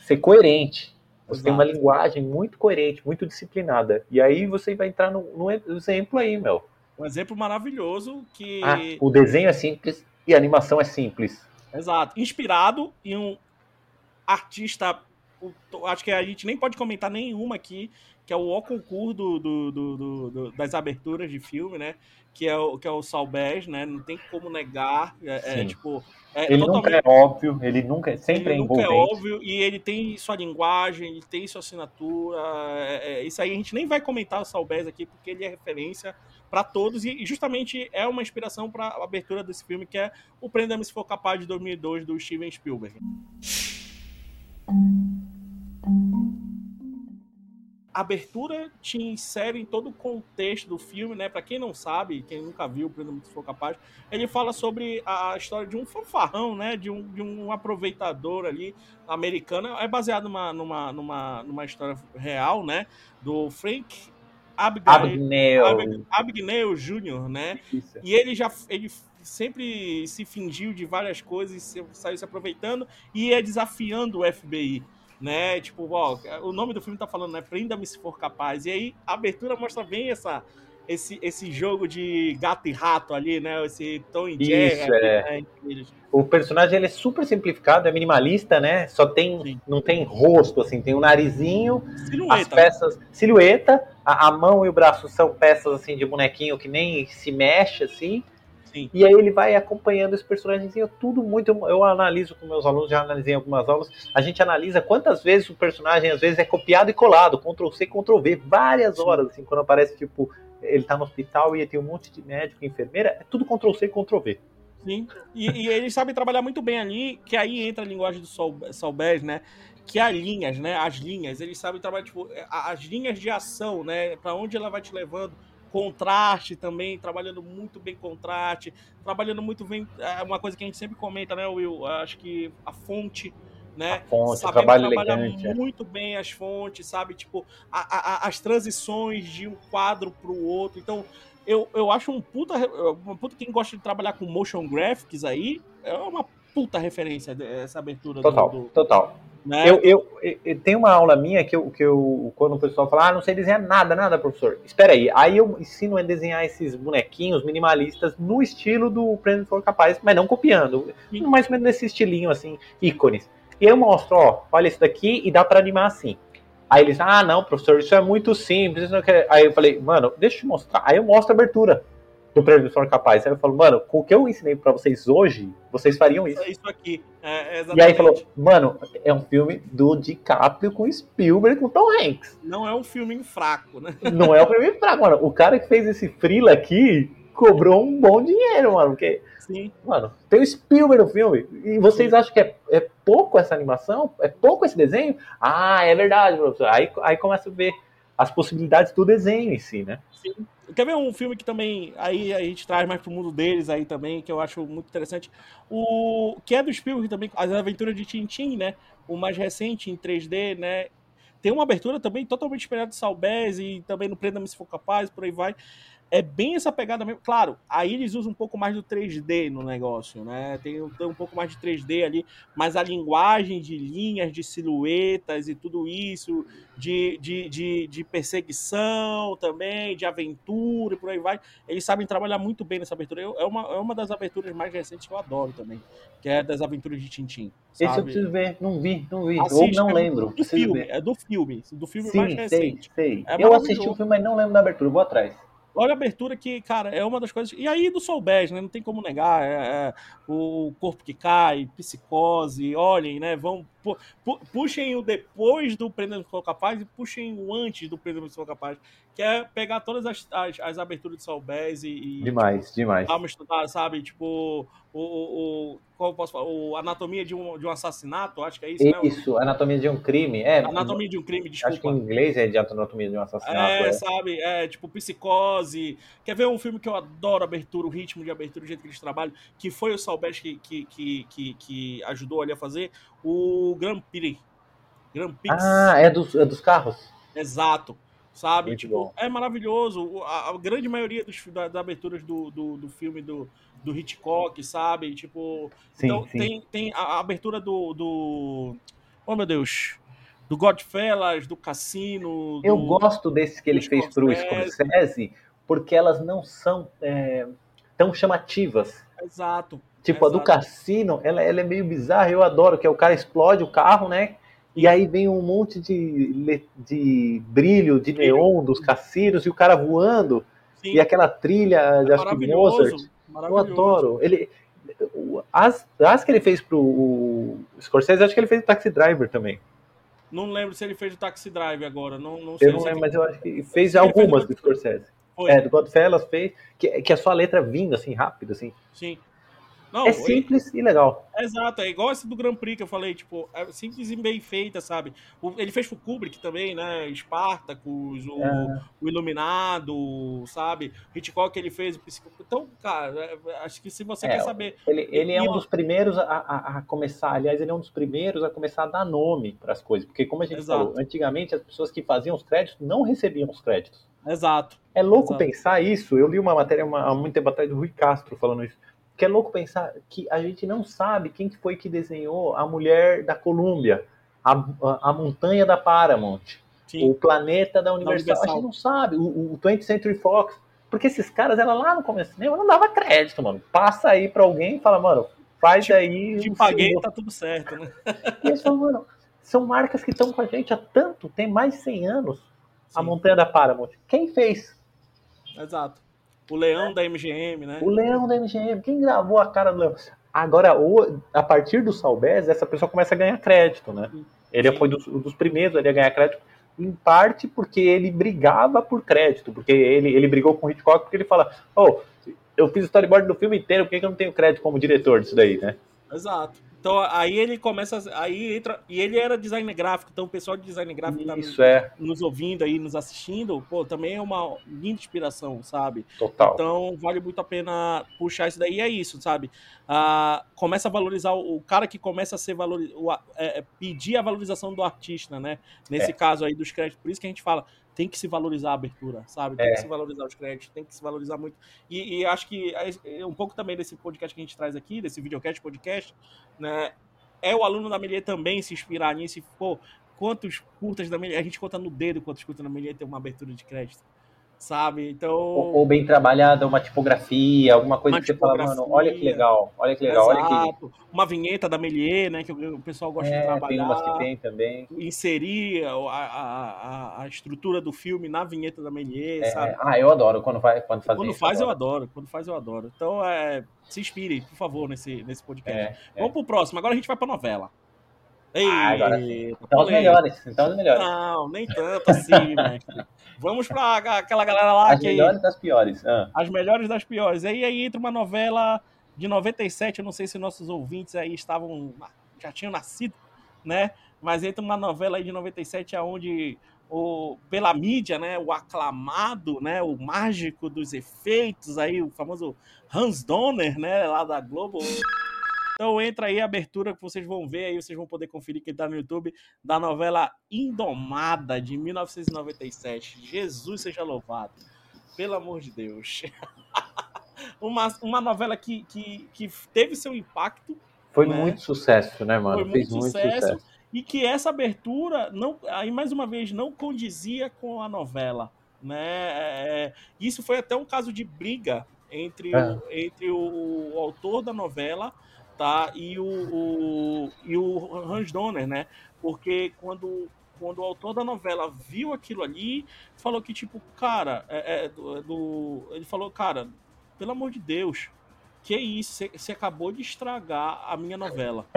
ser coerente. Você tem uma Exato. linguagem muito coerente, muito disciplinada. E aí você vai entrar no, no exemplo aí, meu. um exemplo maravilhoso que... Ah, o desenho é simples e a animação é simples. Exato, inspirado em um artista acho que a gente nem pode comentar nenhuma aqui, que é o ó concurso do, do- do- do- das aberturas de filme, né? Que é o, que é o Salbés, né? Não tem como negar. É, é, tipo, é Ele totalmente nunca é óbvio, ele nunca é sempre ele é nunca é envolvente. óbvio e ele tem sua linguagem, ele tem sua assinatura. é- é- isso aí a gente nem vai comentar o Salbés aqui, porque ele é referência para todos e e justamente é uma inspiração para a abertura desse filme, que é o Prenda-me Se For Capaz de 2002 do Steven Spielberg. A abertura te insere em todo o contexto do filme, né? Para quem não sabe, quem nunca viu o Prenda-me Se For Capaz, ele fala sobre a história de um fanfarrão, né? De um, de um aproveitador ali americano. É baseado numa, numa, numa, numa história real, né? Do Frank Abagnale, Abagnale Jr., né? Isso. E ele já ele sempre se fingiu de várias coisas, saiu se aproveitando e ia desafiando o FBI, né? Tipo, ó, o nome do filme tá falando, né? Prenda-me se for capaz. E aí a abertura mostra bem essa esse, esse jogo de gato e rato ali, né? Esse Tom e Jerry. Isso, é. né. O personagem ele é super simplificado, é minimalista, né? Só tem, Sim. não tem rosto, assim, tem um narizinho, as Silhueta. peças, silhueta, a, a mão e o braço são peças assim de bonequinho que nem se mexe assim. Sim. E aí ele vai acompanhando esse personagemzinho, tudo muito. Eu, eu analiso com meus alunos, já analisei em algumas aulas. A gente analisa quantas vezes o personagem às vezes é copiado e colado, Ctrl C, Ctrl V, várias Sim. horas, assim, quando aparece tipo ele tá no hospital e tem um monte de médico, enfermeira, é tudo Ctrl C, Ctrl V. Sim. E, e eles sabem trabalhar muito bem ali, que aí entra a linguagem do Sol- Solbés, né? Que as linhas, né? As linhas, eles sabem trabalhar, tipo, as linhas de ação, né? Pra onde ela vai te levando. Contraste também, trabalhando muito bem contraste, trabalhando muito bem. É uma coisa que a gente sempre comenta, né, Will? Acho que a fonte, né? A fonte, o Sabendo trabalho trabalhar elegante. é. muito bem as fontes, sabe? Tipo, a- a- as transições de um quadro pro outro. Então, eu, eu acho um puta. Uma puta quem gosta de trabalhar com motion graphics aí, é uma puta referência essa abertura Total, do. do total. Né? Eu, eu, eu, eu- tem uma aula minha que eu, que eu, quando o pessoal fala, ah, não sei desenhar nada, nada, professor. Espera aí. Aí eu ensino a desenhar esses bonequinhos minimalistas no estilo do Prêmio For Capaz, mas não copiando. Sim. Mais ou menos nesse estilinho, assim, ícones. E eu mostro, ó, olha isso daqui e dá pra animar assim. Aí eles, ah, não, professor, isso é muito simples. isso não quer-" Aí eu falei, mano, deixa eu te mostrar. Aí eu mostro a abertura do Prêmio For Capaz. Aí eu falo, mano, com o que eu ensinei pra vocês hoje, vocês fariam isso. É isso aqui. É, E aí falou, mano, é um filme do DiCaprio com Spielberg com Tom Hanks. Não é um filme fraco, né? Não é o primeiro fraco, mano. O cara que fez esse frila aqui cobrou um bom dinheiro, mano. Porque, Sim. mano, tem o Spielberg no filme. E vocês acham que é, é pouco essa animação? É pouco esse desenho? Ah, é verdade, professor. Aí, aí começa a ver as possibilidades do desenho em si, né? Sim. Quer ver um filme que também aí a gente traz mais pro mundo deles aí também, que eu acho muito interessante. O que é do Spielberg também, As Aventuras de Tintin, né? O mais recente em 3D, né? Tem uma abertura também totalmente inspirada de Salbés e também no Prenda-me Se For Capaz, por aí vai. É bem essa pegada mesmo. Claro, aí eles usam um pouco mais do 3D no negócio, né? Tem, um- tem um pouco mais de 3D ali, mas a linguagem de linhas, de silhuetas e tudo isso, de, de, de, de perseguição também, de aventura e por aí vai. Eles sabem trabalhar muito bem nessa abertura. Eu- é, uma, é uma das aberturas mais recentes que eu adoro também, que é das aventuras de Tintim. Esse eu Sabe? preciso ver. Não vi, não vi. Ou Assiste, não é lembro. Do filme, ver. é do filme, do filme mais Sim, sei, recente. sei. É eu assisti o filme, mas não lembro da abertura. Vou atrás. Olha a abertura que, cara, é uma das coisas. E aí do Soulbés, né? Não tem como negar. é- é o corpo que cai, psicose, olhem, né? Vão. Pu- pu- puxem o depois do Prenda For Capaz e puxem o antes do Prenda For Capaz. Que é pegar todas as, as, as aberturas de Soulbés e. Demais, demais. Dar uma estudada, sabe? Tipo, o. o, o como eu posso falar? O Anatomia de um, de um Assassinato, acho que é isso, né? Isso, Anatomia de um Crime. É, Anatomia de um crime, desculpa. acho que em inglês é de Anatomia de um Assassinato. É, é. sabe? É, tipo, Psicose. Quer ver um filme que eu adoro abertura, o ritmo de abertura, o jeito que eles trabalham, que foi o Salbest que, que, que, que, que ajudou ali a fazer? O Grand Prix. Grand Prix. Ah, é dos, é dos carros? Exato. Sabe? Muito tipo, bom. é maravilhoso. O- A, a grande maioria dos, da- das aberturas do, do, do filme do, do Hitchcock, sabe? Tipo. Sim, então, sim. tem, tem a, a abertura do, do. Oh, meu Deus. Do Godfellas, do Cassino. Eu do- gosto desses que ele fez pro Scorsese. Scorsese, porque elas não são é, tão chamativas. Exato. Tipo, a do Exato. Cassino, ela, ela é meio bizarra, eu adoro, que é o cara explode o carro, né? E aí vem um monte de, de brilho, de neon dos cassinos e o cara voando. Sim, E aquela trilha de acho que Mozart. Eu adoro. Ele, as, as que ele fez pro o Scorsese, acho que ele fez o Taxi Driver também. Não lembro se ele fez o Taxi Drive agora, não, não sei. Eu não lembro, mas eu acho que fez fez algumas o- do Scorsese. Foi, É, do Godfellas fez, que, que é a letra vindo assim, rápido, assim. sim. Não, é simples e legal. É, exato, é igual esse do Grand Prix que eu falei, tipo, é simples e bem feita, sabe? O- ele fez pro Kubrick também, né? Spartacus, o, É. o Iluminado, sabe? Hitchcock ele fez o. Então, cara, é, acho que se você É, quer saber. Ele, ele é um dos primeiros a, a- a começar, aliás, ele é um dos primeiros a começar a dar nome para as coisas. Porque, como a gente Exato. falou, antigamente as pessoas que faziam os créditos não recebiam os créditos. Exato. É louco Exato. pensar isso. Eu li uma matéria uma- há muito tempo atrás do Rui Castro falando isso. Que é louco pensar que a gente não sabe quem que foi que desenhou a mulher da Colômbia, a, a, a montanha da Paramount, Sim. o planeta da Universal. Universal. A gente não sabe. O, o 20th Century Fox. Porque esses caras, ela lá no começo do cinema, não dava crédito, mano. Passa aí pra alguém e fala, mano, faz aí. Te paguei, filme. tá tudo certo, né? E eles falam, mano, são marcas que estão com a gente há tanto, tem mais de 100 anos. A Sim, montanha da Paramount. Quem fez? Exato. O Leão da MGM, né? O Leão da MGM. Quem gravou a cara do Leão? Agora, o- a partir do Salbez, essa pessoa começa a ganhar crédito, né? Ele Sim. foi dos, dos primeiros ali a ganhar crédito, em parte porque ele brigava por crédito, porque ele, ele brigou com o Hitchcock porque ele fala, oh, eu fiz o storyboard do filme inteiro, por que, que eu não tenho crédito como diretor disso daí, né? Exato. Então aí ele começa. Aí entra. E ele era designer gráfico, então o pessoal de design gráfico tá Isso é, nos ouvindo aí, nos assistindo, pô, também é uma linda inspiração, sabe? total. Então vale muito a pena puxar isso daí. E é isso, sabe? Ah, começa a valorizar o, o cara que começa a ser valorizado, é, é, pedir a valorização do artista, né? Nesse É. caso aí dos créditos. Por isso que a gente fala, tem que se valorizar a abertura, sabe? Tem É. que se valorizar os créditos, tem que se valorizar muito. E, e acho que é- é um pouco também desse podcast que a gente traz aqui, desse videocast, podcast, né? É o aluno da Melier também se inspirar nisso e, pô, quantos curtas da Melier, a gente conta no dedo quantos curtas da Melier tem uma abertura de crédito, sabe? Então... Ou, ou bem trabalhada, uma tipografia, alguma coisa que você fala, mano, olha que legal, olha que legal, olha que. Exato. Uma vinheta da Melier, né? Que o pessoal gosta de É, tem trabalhar. umas que tem também. Inserir a, a, a, estrutura do filme na vinheta da Melier, É, sabe? ah, eu adoro quando faz, quando faz Quando isso, faz, eu adoro. adoro. Quando faz, eu adoro. Então, é, se inspire, por favor, nesse, nesse podcast. É, é. Vamos pro próximo. Agora a gente vai pra novela. Ei, Ah, agora Então os melhores, então os melhores. Não, nem tanto assim, mestre. Vamos pra aquela galera lá As que... melhores das piores. Ah, As melhores das piores. Aí, aí entra uma novela de 97, eu não sei se nossos ouvintes aí estavam já tinham nascido, né? Mas entra uma novela aí de 97 aonde o pela mídia, né, o aclamado, né, o mágico dos efeitos aí, o famoso Hans Donner, né, lá da Globo. Então entra aí a abertura que vocês vão ver aí, vocês vão poder conferir que tá no YouTube da novela Indomada de 1997. Jesus seja louvado. Pelo amor de Deus. uma, uma novela que, que, que teve seu impacto foi Né? muito sucesso, né, mano? Foi Fez muito sucesso. sucesso. e que essa abertura não aí mais uma vez não condizia com a novela né É, isso foi até um caso de briga entre, É. o, entre o, o autor da novela tá e o, o e o Hans Donner né porque quando quando o autor da novela viu aquilo ali falou que tipo cara é, é, do, do- ele falou cara pelo amor de Deus que isso você- acabou de estragar a minha novela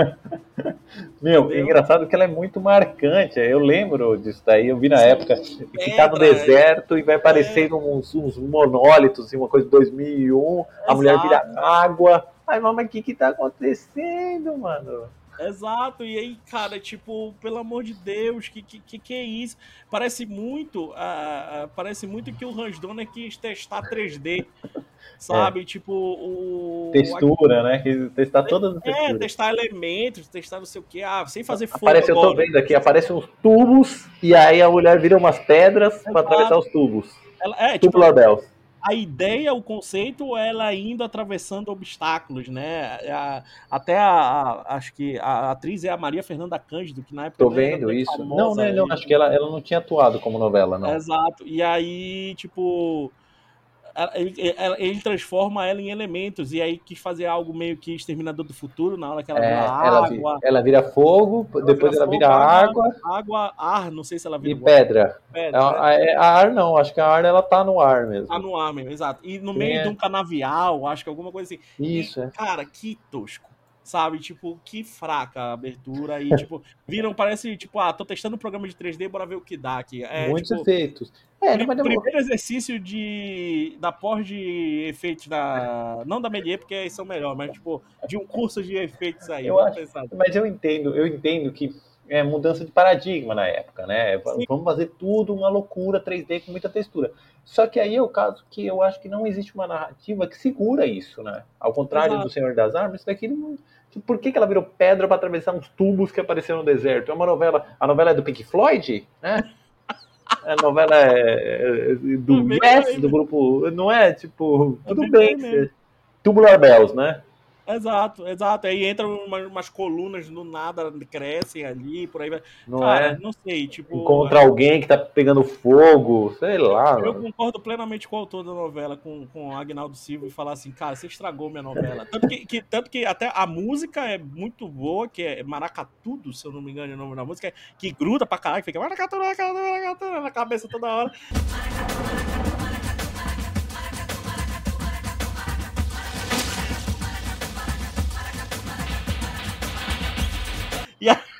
Meu, Entendeu? é engraçado que ela é muito marcante. Eu lembro disso daí, eu vi na Sim. época que tá no Pedra, deserto e vai É. aparecendo uns, uns monólitos, assim, uma coisa de 2001, a mulher vira água. Ai, mamãe, o que que tá acontecendo, mano? Exato, e aí, cara, tipo, pelo amor de Deus, que que, que, é isso? Parece muito, ah, parece muito que o Hans Donner quis testar 3D, sabe? Tipo, o... Textura, né? Que testar todas as É, texturas. testar elementos, testar não sei o que, ah, sem fazer fogo Aparece, eu tô agora. vendo aqui, aparecem uns tubos e aí a mulher vira umas pedras pra Exato. atravessar os tubos. Ela, é, tipo, Tubular Bells. A ideia, o conceito, ela indo atravessando obstáculos, né? A- até a, a- acho que a atriz é a Maria Fernanda Cândido, que na época Tô não vendo isso. famosa, Não, não, não, e- acho que ela, ela não tinha atuado como novela, não. Exato. E aí, tipo. Ela- ele, ela- ele transforma ela em elementos, e aí quis fazer algo meio que Exterminador do Futuro, na hora que ela É, vira ela, água, ela vira fogo, depois ela fogo, vira água água, ar, não sei se ela e vira pedra. pedra, né? A, a- a ar não, acho que a ar ela tá no ar mesmo. Tá no ar mesmo, exato. E no Sim, meio é. de um canavial, acho que alguma coisa assim. Isso, E, é. Cara, que tosco. Sabe, tipo, que fraca a abertura. E, tipo, viram, parece, tipo, ah, tô testando um programa de 3D, bora ver o que dá aqui. É, Muitos tipo, efeitos. É, demorou. primeiro exercício de da pós de efeitos da. Não da Melier, porque aí são melhor, mas, tipo, de um curso de efeitos aí. Eu acho-. Mas eu entendo, eu entendo que é mudança de paradigma na época, né? Sim. Vamos fazer tudo uma loucura 3D com muita textura. Só que aí é o caso que eu acho que não existe uma narrativa que segura isso, né? Ao contrário Exato. do Senhor das Armas, isso daqui não. Por que, que ela virou pedra para atravessar uns tubos que apareceram no deserto? É uma novela. A novela é do Pink Floyd, né? A novela é é do Também, Yes, também. do grupo. Não é tipo. Tudo bem. Tubular Bells, né? Exato, exato. Aí entram umas, umas colunas do nada, crescem ali, por aí vai. Não Cara, é? não sei, tipo. Encontra alguém que tá pegando fogo, sei lá. Eu mano. concordo plenamente com o autor da novela, com, com o Agnaldo Silva, e falar assim, cara, você estragou minha novela. Tanto que, que- tanto que até a música é muito boa, que é Maracatudo, se eu não me engano é o nome da música, que gruda pra caralho, fica Maracatudo, Maracatudo, Maracatudo, na cabeça toda hora.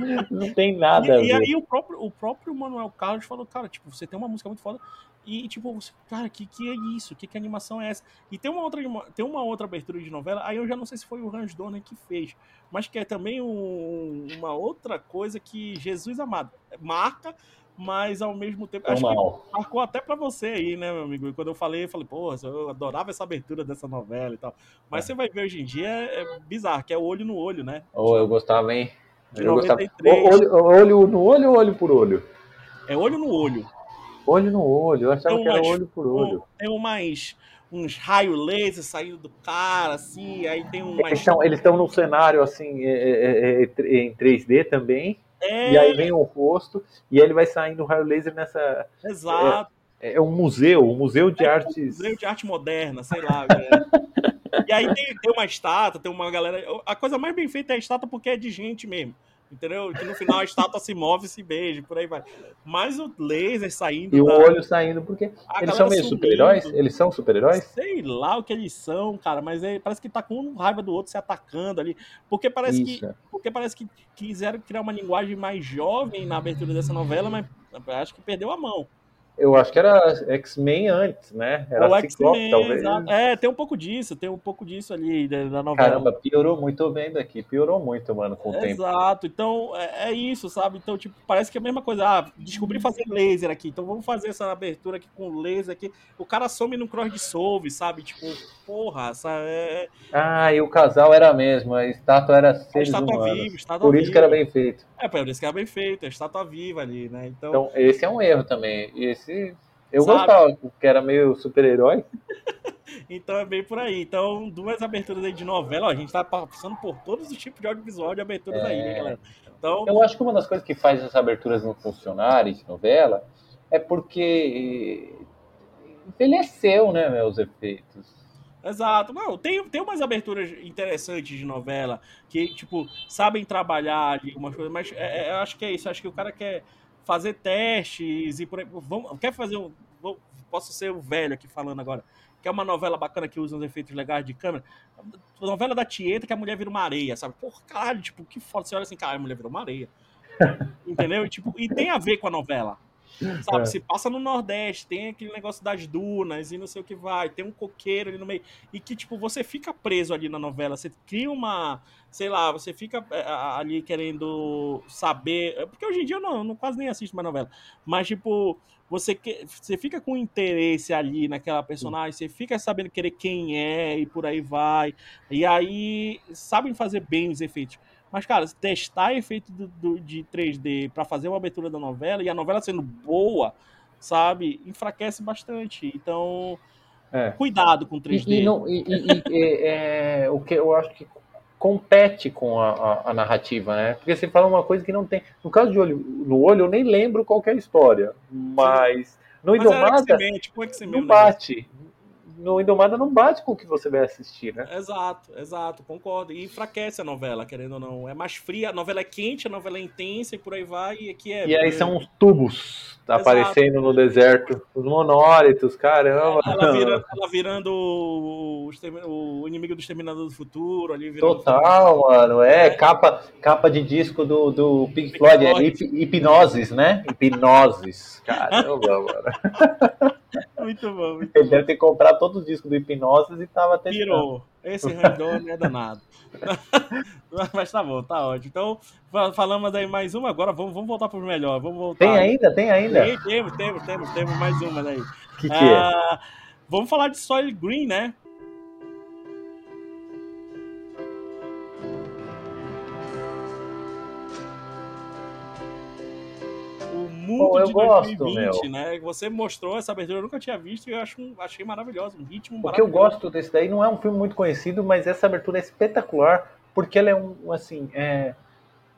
E, Não tem nada e, e aí o próprio, o próprio Manuel Carlos falou, cara, tipo, você tem uma música muito foda, e tipo, você, cara, que que é isso? Que que animação é essa? E tem uma outra tem uma outra abertura de novela, aí eu já não sei se foi o Hans Donner que fez, mas que é também um- uma outra coisa que Jesus amado marca, mas ao mesmo tempo Tão acho que mal. marcou até pra você aí, né, meu amigo? E quando eu falei, eu falei, pô, eu adorava essa abertura dessa novela e tal. Mas É. você vai ver hoje em dia é é bizarro, que é olho no olho, né? Ou eu gostava, hein? De Eu gostava. 93. O- Olho, olho no olho ou olho por olho? É olho no olho. Olho no olho. Eu achava Tem que era olho por olho. Tem umas, uns raios laser saindo do cara, assim, aí tem estão eles estão num cenário assim, é, é, é, é, em 3D também. É, E aí vem o rosto. E ele vai saindo o raio laser nessa. exato. É um museu, um museu de É um artes. Museu de arte moderna, sei lá. é. E aí tem, tem uma estátua, tem uma galera. A coisa mais bem feita é a estátua porque é de gente mesmo. Entendeu? Que no final a estátua se move e se beija, por aí vai. Mas o laser saindo. E o da- olho saindo, porque a eles são meio super-heróis? Eles são super-heróis? Sei lá o que eles são, cara, mas é- parece que tá com um raiva do outro se atacando ali. Porque parece que Isso. é. porque parece que quiseram criar uma linguagem mais jovem na abertura dessa novela, mas acho que perdeu a mão. Eu acho que era X-Men antes, né? Era O Ciclope, talvez. exato. É, tem um pouco disso, tem um pouco disso ali da, da novela. Caramba, piorou muito vendo aqui. Piorou muito, mano, com o tempo. Exato, então é, é isso, sabe? Então, tipo, parece que é a mesma coisa. Ah, descobri fazer laser aqui, então vamos fazer essa abertura aqui com laser aqui. O cara some no cross dissolve, sabe? Tipo, porra, essa é, Ah, e o casal era mesmo, a estátua era é seres estátua humanos. viva, estátua Por isso viva. que era bem feito. É, por isso que era bem feito, é estátua viva ali, né? Então, Então, esse é um erro também. E Esse eu Sabe? gostava, que era meio super-herói. Então é bem por aí. Então, duas aberturas aí de novela. Ó, a gente tá passando por todos os tipos de audiovisual de aberturas aí, né, galera? Então, Eu acho que uma das coisas que faz essas aberturas não funcionarem de novela é porque envelheceu, né, meus efeitos. Exato. Não, tem, tem umas aberturas interessantes de novela que, tipo, sabem trabalhar ali umas coisas, mas é- é- eu acho que é isso. Acho que o cara quer fazer testes e por aí. Vamos, quer fazer um. posso ser o velho aqui falando agora. Que é uma novela bacana que usa uns efeitos legais de câmera. A novela da Tieta que a mulher vira uma areia, sabe? Porra, caralho, tipo, que foda. Você olha assim, cara, a mulher virou uma areia. Entendeu? E, tipo, e tem a ver com a novela. Sabe? É. Se passa no Nordeste, tem aquele negócio das dunas e não sei o que vai, tem um coqueiro ali no meio. E que, tipo, você fica preso ali na novela, você cria uma. Sei lá, você fica é, ali querendo saber. é, Porque hoje em dia eu não, não quase nem assisto mais novela. Mas, tipo, você, que, você fica com interesse ali naquela personagem, você fica sabendo querer quem é e por aí vai. E aí sabem fazer bem os efeitos. Mas, cara, testar efeito do, do- de 3D pra fazer uma abertura da novela e a novela sendo boa, sabe, enfraquece bastante. Então, É. cuidado com 3D. E, e não- e- e- e, é, é, o que eu acho que compete com a, a- a narrativa, né? Porque você fala uma coisa que não tem. No caso de olho no olho, eu nem lembro qual que é a história. Mas no Mas era Indomada X-Men, tipo X-Men. não negócio. No Indomada não bate com o que você vai assistir, né? Exato, exato, concordo. E enfraquece a novela, querendo ou não. É mais fria, a novela é quente, a novela é intensa e por aí vai. E aqui é. E aí são os tubos tá aparecendo no deserto, os monólitos, caramba. Ela, vira, ela virando o, o, inimigo do Exterminador do Futuro ali. Total, mano. É, capa, capa de disco do, do Pink, Pink Floyd, Floyd. É hip, hipnoses, né? Hipnoses. Caramba, mano. Muito bom. Muito Ele bom. deve ter comprado todos os discos do Hipnoses e tava testando. Pirou. Esse random é danado. Mas tá bom, tá ótimo. Então, falamos aí mais uma, agora vamos, vamos voltar pro melhor. Vamos voltar. Tem ainda? Tem ainda? Tem, temos, temos, temos, temos mais uma aí. Que que é? Ah, vamos falar de Soil Green, né? Mundo Pô, de gosto, 2020, meu. né? Você mostrou essa abertura, eu nunca tinha visto e eu acho, achei maravilhoso, um ritmo O que eu gosto desse daí não é um filme muito conhecido, mas essa abertura é espetacular, porque ela é um, assim, é...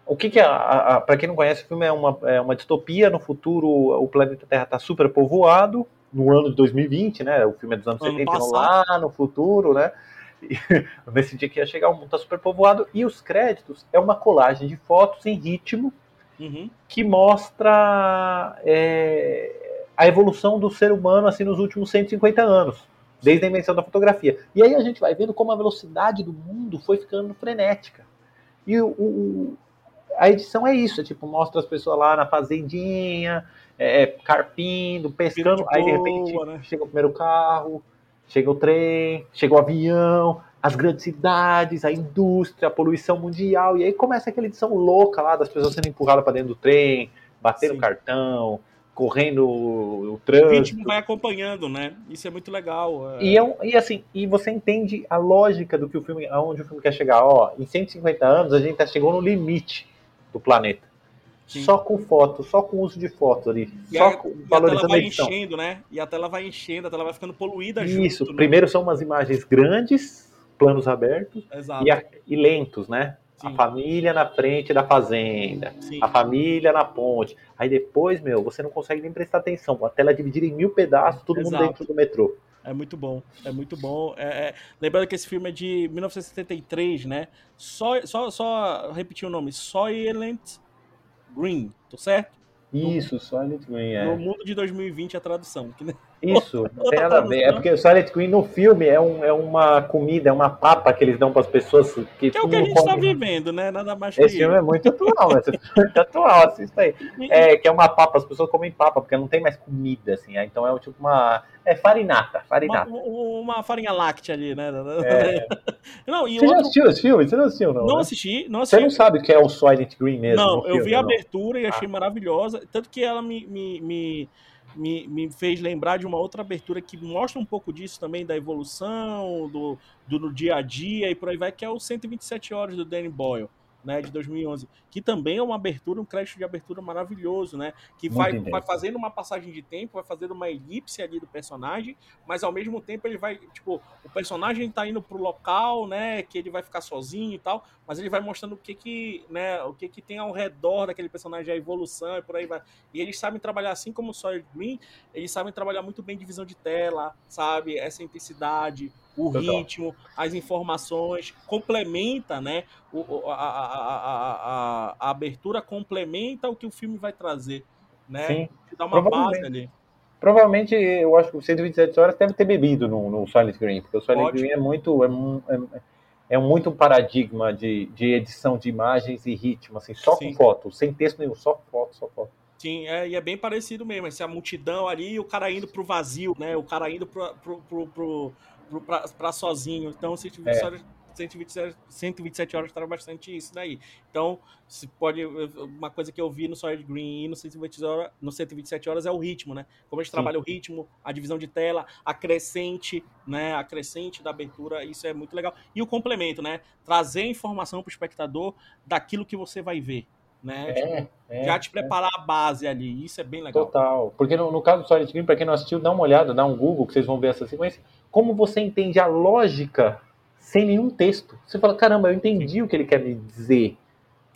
O que que é, para quem não conhece, o filme é uma, é uma distopia, no futuro o planeta Terra está super povoado, no ano de 2020, né, o filme é dos anos Ano 70, então passado. lá no futuro, né, e, nesse dia que ia chegar o mundo está super povoado, e os créditos é uma colagem de fotos em ritmo, Uhum. que mostra é, a evolução do ser humano assim nos últimos 150 anos, desde a invenção da fotografia. E aí a gente vai vendo como a velocidade do mundo foi ficando frenética. E o, o- a edição é isso, é tipo, mostra as pessoas lá na fazendinha, é, carpindo, pescando, de aí de boa, repente né? chega o primeiro carro, chega o trem, chega o avião, as grandes cidades, a indústria, a poluição mundial, e aí começa aquela edição louca lá das pessoas sendo empurradas para dentro do trem, batendo Sim. cartão, correndo o O trânsito. ritmo vai acompanhando, né? Isso é muito legal. é. E, é e assim, e você entende a lógica do que o filme, aonde o filme quer chegar. Ó, em 150 anos a gente tá chegou no limite do planeta. Sim. Só com foto, só com uso de foto ali, E só a, com, e a tela a vai edição. enchendo, né? E a tela vai enchendo, a tela vai ficando poluída Isso, junto. né? primeiro são umas imagens grandes, planos abertos e, a- e lentos, né? A Sim. família na frente da fazenda, Sim. a família na ponte. Aí depois, meu, você não consegue nem prestar atenção. A tela é dividida em mil pedaços, todo mundo Exato. dentro do metrô. É muito bom, é muito bom. É, é- Lembrando que esse filme é de 1973, né? Só, só, só repetir o nome: Soylent Green, tô certo? Isso, Silent Green, é. No mundo de 2020 a tradução. que, né? Isso, não tem nada a ver. É porque o Silent Green no filme é, um, é uma comida, é uma papa que eles dão para as pessoas que, Que é o que a gente tá comem. vivendo, né? Nada mais que Esse filme é muito atual, né? É muito atual, assista aí. É, que é uma papa, as pessoas comem papa, porque não tem mais comida, assim. aí Então é tipo uma. É farinata, uma, farinata. uma farinha láctea ali, né? É. Não, e Você já outro, assistiu esse filme? Você não assistiu, não? não né? assisti, não Você assisti. não sabe o que é o Silent Green mesmo? Não, eu filme, vi a não? abertura e achei Ah. maravilhosa. Tanto que ela me, me, me, me, me fez lembrar de uma outra abertura que mostra um pouco disso também, da evolução, do, do no dia a dia e por aí vai, que é o 127 Horas do Danny Boyle. Né, de 2011, que também é uma abertura, um crédito de abertura maravilhoso, né? Que Muito vai, vai fazendo uma passagem de tempo, vai fazendo uma elipse ali do personagem, mas ao mesmo tempo ele vai, tipo, o personagem tá indo pro local, né, que ele vai ficar sozinho e tal, mas ele vai mostrando o que que, né, o que que tem ao redor daquele personagem, a evolução e por aí vai. E eles sabem trabalhar assim como o Sawyer Green, eles sabem trabalhar muito bem divisão de tela, sabe, essa intensidade, o Total. ritmo, as informações, complementa, né, o, a, a, a, a, abertura complementa o que o filme vai trazer, né, Sim. dá uma base Provavelmente. ali. Provavelmente, eu acho que o 127 horas deve ter bebido no, no Silent Green, porque o Silent Pode. Green é muito. É, é, é muito um paradigma de, de edição de imagens e ritmo, assim, só Sim. com foto, sem texto nenhum, só foto, só foto. Sim, é, e é bem parecido mesmo. Essa multidão ali e o cara indo pro vazio, né? O cara indo pro, pro, pro, pro, pra sozinho. Então, 127 É. horas, 127, 127 horas traz bastante isso daí. Então, se pode. Uma coisa que eu vi no Sawyer Green e no 127 horas, no 127 horas é o ritmo, né? Como a gente Sim. trabalha o ritmo, a divisão de tela, a crescente, né? A crescente da abertura, isso é muito legal. E o complemento, né? Trazer informação pro espectador daquilo que você vai ver. Né? Tipo, É, é, já te preparar a base ali. Isso é bem legal. Total. Porque no, no caso do Silent Green, para quem não assistiu, dá uma olhada, dá um Google, que vocês vão ver essa sequência. Como você entende a lógica sem nenhum texto. Você fala, caramba, eu entendi o que ele quer me dizer.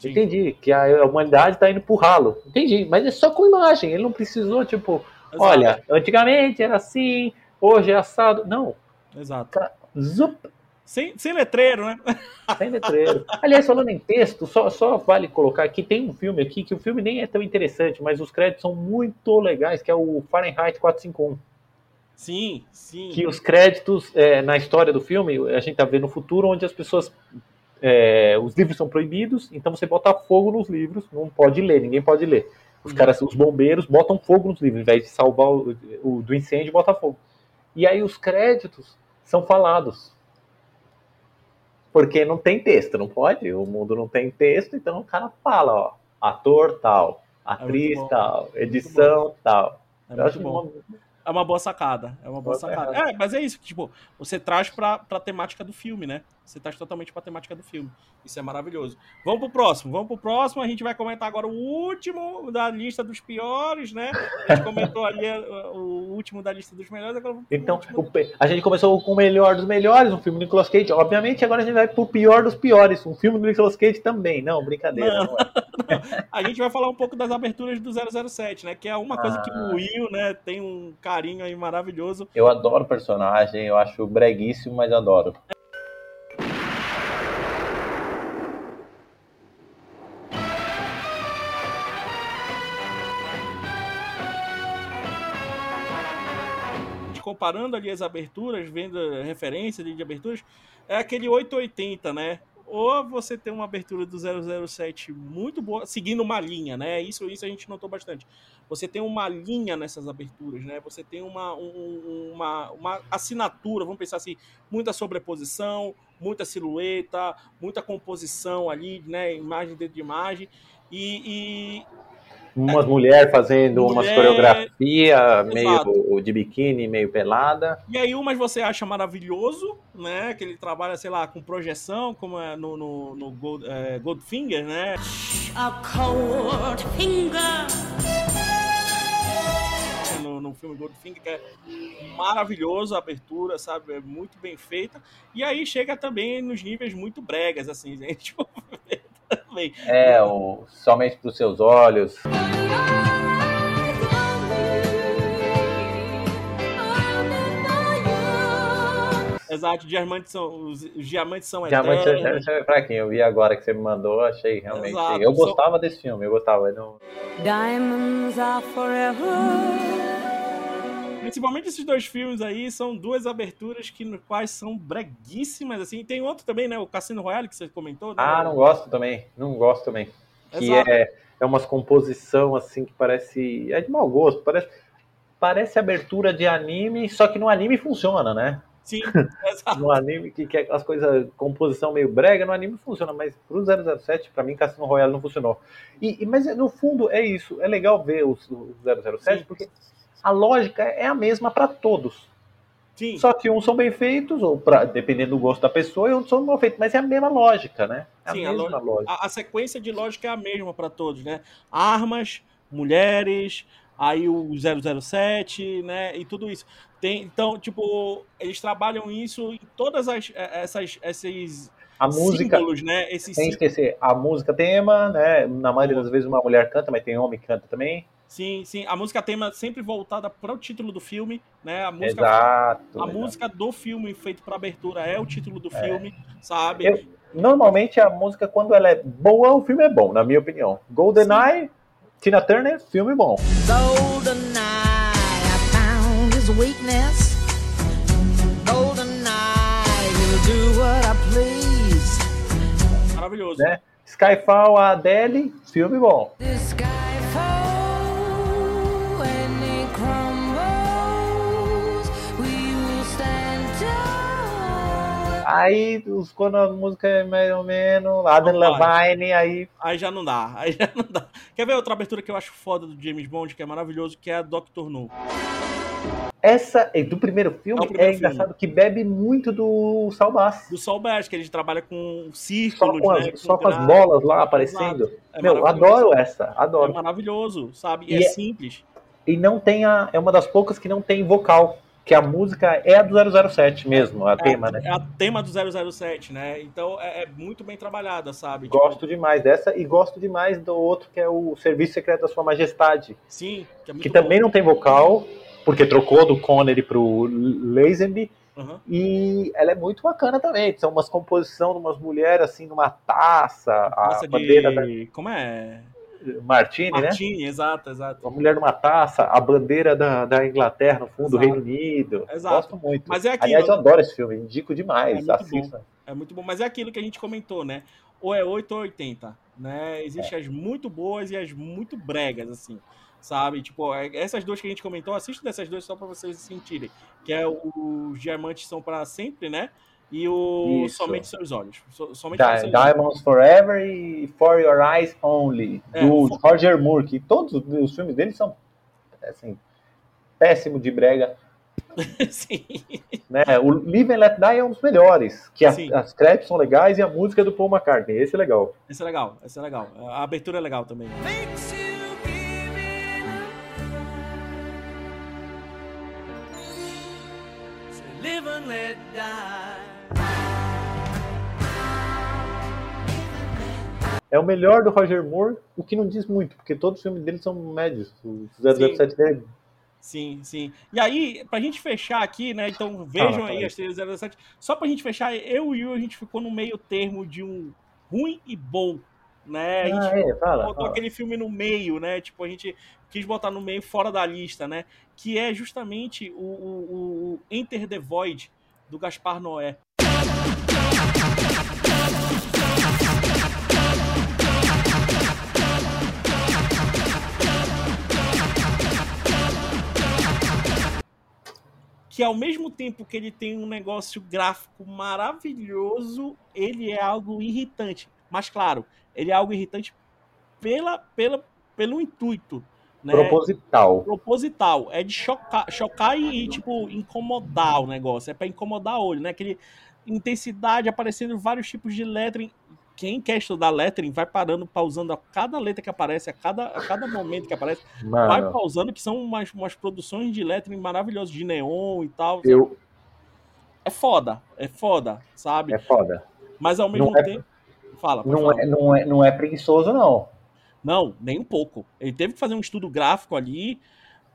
Sim. Entendi, que a humanidade está indo pro ralo. Entendi, mas é só com imagem. Ele não precisou, tipo, Exato. olha, antigamente era assim, hoje é assado. Não. exato. Zup, Sem, sem letreiro, né? sem letreiro. Aliás, falando em texto, só, só vale colocar aqui, tem um filme aqui que o filme nem é tão interessante, mas os créditos são muito legais, que é o Fahrenheit 451. Sim, sim. que os créditos é, na história do filme a gente tá vendo no futuro onde as pessoas é, os livros são proibidos então você bota fogo nos livros não pode ler ninguém pode ler os Uhum. caras os bombeiros botam fogo nos livros ao invés de salvar o, o- do incêndio bota fogo e aí os créditos são falados porque não tem texto não pode o mundo não tem texto então o cara fala ó ator tal atriz bom. tal edição tal É Eu acho bom. uma- É uma boa sacada. É uma boa Boa sacada. É, mas é isso, que, tipo, você traz pra, pra temática do filme, né? Você traz totalmente pra temática do filme. Isso é maravilhoso. Vamos pro próximo, vamos pro próximo. A gente vai comentar agora o último da lista dos piores, né? A gente comentou ali eh, o último da lista dos melhores, agora Então, o a gente começou com o melhor dos melhores, um filme do Nicolas Cage. Obviamente, agora a gente vai pro pior dos piores, um filme do Nicolas Cage também. Não, brincadeira. Não. não é. A gente vai falar um pouco das aberturas do 007, né? Que é uma coisa que Ah. o Will, né, tem um carinho aí maravilhoso. Eu adoro o personagem, eu acho breguíssimo, mas adoro. gente comparando ali as aberturas, vendo a referência ali de aberturas, é aquele 880, né? Ou você tem uma abertura do 007 muito boa, seguindo uma linha, né? Isso, isso a gente notou bastante. Você tem uma linha nessas aberturas, né? Você tem uma, um- uma, uma assinatura, vamos pensar assim, muita sobreposição, muita silhueta, muita composição ali, né? Imagem dentro de imagem. E, Umas mulheres fazendo umas Mulher- coreografia Exato. meio de biquíni, meio pelada. E aí, umas você acha maravilhoso, né? Que ele trabalha, sei lá, com projeção, como é no, no, no Gold, é, Goldfinger, né? A cold finger. No, no filme Goldfinger, que é maravilhoso a abertura, sabe? É muito bem feita. E aí chega também nos níveis muito bregas, assim, gente. Tipo, também. É, o Somente pros seus olhos. Exato, diamantes são, os, os diamantes são Diamante eternos. é fraquinho. Eu vi agora que você me mandou, achei realmente. Exato, eu só- gostava desse filme, eu gostava. eu não- Diamonds are forever. Principalmente esses dois filmes aí são duas aberturas que no quais são breguíssimas, assim. Tem outro também, né? O Cassino Royale que você comentou, né? Ah, não gosto também. Não gosto também. Que Exato. é, é umas composição assim que parece. É de mau gosto. Parece, parece abertura de anime, só que no anime funciona, né? Sim, exato. No anime, que, que é aquelas coisas, composição meio brega, no anime funciona, mas pro 007, pra mim, Cassino Royale não funcionou. E, e- mas no fundo é isso, é legal ver o, o 007, Sim. porque a lógica é a mesma pra todos. Sim, Só que uns são bem feitos, ou pra, dependendo do gosto da pessoa, e outros são mal feitos, mas é a mesma lógica, né? É a Sim, a mesma lo- lógica. a, a sequência de lógica é a mesma para todos, né? Armas, mulheres, aí o 007, né? E tudo isso. Tem, então, tipo, eles trabalham isso em todas as eh, essas esses A música, símbolos, né? Esses sem esquecer, a música tema, né? Na maioria das vezes uma mulher canta, mas tem homem que canta também. Sim, sim. A música tema sempre voltada para o título do filme, né? A música Exato. A exato. música do filme feito para abertura é o título do filme, sabe? Eu- Normalmente a música, quando ela é boa, o filme é bom, na minha opinião. GoldenEye, Tina Turner, filme bom. GoldenEye, I found his weakness. GoldenEye, he'll do what I please. Maravilhoso. Né? Skyfall, a Adele, filme bom. Aí, os, quando a música é mais ou menos, Adam. Levine, aí Aí já não dá, aí já não dá. Quer ver outra abertura que eu acho foda do James Bond, que é maravilhoso, que é a Doctor No. essa do primeiro filme É é, primeiro engraçado que bebe muito do Salbás. Do Sol Bass, que a gente trabalha com Só círculos, com né? as, só com as bolas lá aparecendo. É Meu, adoro essa, É adoro. maravilhoso, sabe? E, E é, é- simples. E não tem a. É uma das poucas que não tem vocal. Que a música é a do 007 mesmo, a tema, né? É a tema do 007, né? Então é, é muito bem trabalhada, sabe? Gosto demais dessa e gosto demais do outro que é o Serviço Secreto da Sua Majestade. Sim, que é muito Que também não tem vocal, porque trocou do Connery pro Lazenby. Aham. E ela é muito bacana também. São umas composições de umas mulheres assim numa taça, a Taça bandeira da de. Como é? Martini, né? Martini, exato, exato. Uma mulher numa taça, a bandeira da, da Inglaterra no fundo, do. Reino Unido. Exato. Gosto muito. Mas é aquilo, Aliás, eu né? adoro esse filme, indico É demais. muito assista. É muito bom, mas é aquilo que a gente comentou, né? Ou é 8 ou 80, né? Existem É. as muito boas e as muito bregas, assim, sabe? Tipo, é- essas duas que a gente comentou, assista dessas duas só pra vocês sentirem, que é o Os Diamantes São Para Sempre, né? E o Isso. Somente Seus Olhos. So- Somente Di- Seus Olhos. Diamonds Forever e For Your Eyes Only, É, do fo- Roger Moore, que todos os filmes dele são assim, péssimo de brega. Sim. Né? O Live and Let Die é um dos melhores, que as, Sim. as créditos são legais e a música é do Paul McCartney. Esse é legal. Esse é legal, esse é legal. A abertura é legal também. Live and let die. É o melhor do Roger Moore, o que não diz muito, porque todos os filmes dele são médios. O 007 dele Sim, sim. E aí, pra gente fechar aqui, né? Então vejam Fala, aí fala. as trilhas 07. Só pra gente fechar, eu e o Will, a gente ficou no meio termo de um ruim e bom, né? A gente Ah, é, fala. botou fala. aquele filme no meio, né? Tipo, a gente quis botar no meio fora da lista, né? Que é justamente o, o- o Enter the Void do Gaspar Noé. Que ao mesmo tempo que ele tem um negócio gráfico maravilhoso, ele é algo irritante. Mas claro, ele é algo irritante pela, pela, pelo intuito, né? Proposital. proposital. É de chocar, chocar e, e, tipo, incomodar o negócio. É pra incomodar o olho, né? Aquele intensidade aparecendo vários tipos de lettering. Quem quer estudar lettering vai parando, pausando a cada letra que aparece, a cada, a cada momento que aparece, vai Mano, pausando, que são umas, umas produções de lettering maravilhosas, de neon e tal. eu, É foda, é foda, sabe? é foda. Mas ao mesmo não é- tempo. Fala, pode Não falar. é, não, é, não é preguiçoso, não. Não, nem um pouco. Ele teve que fazer um estudo gráfico ali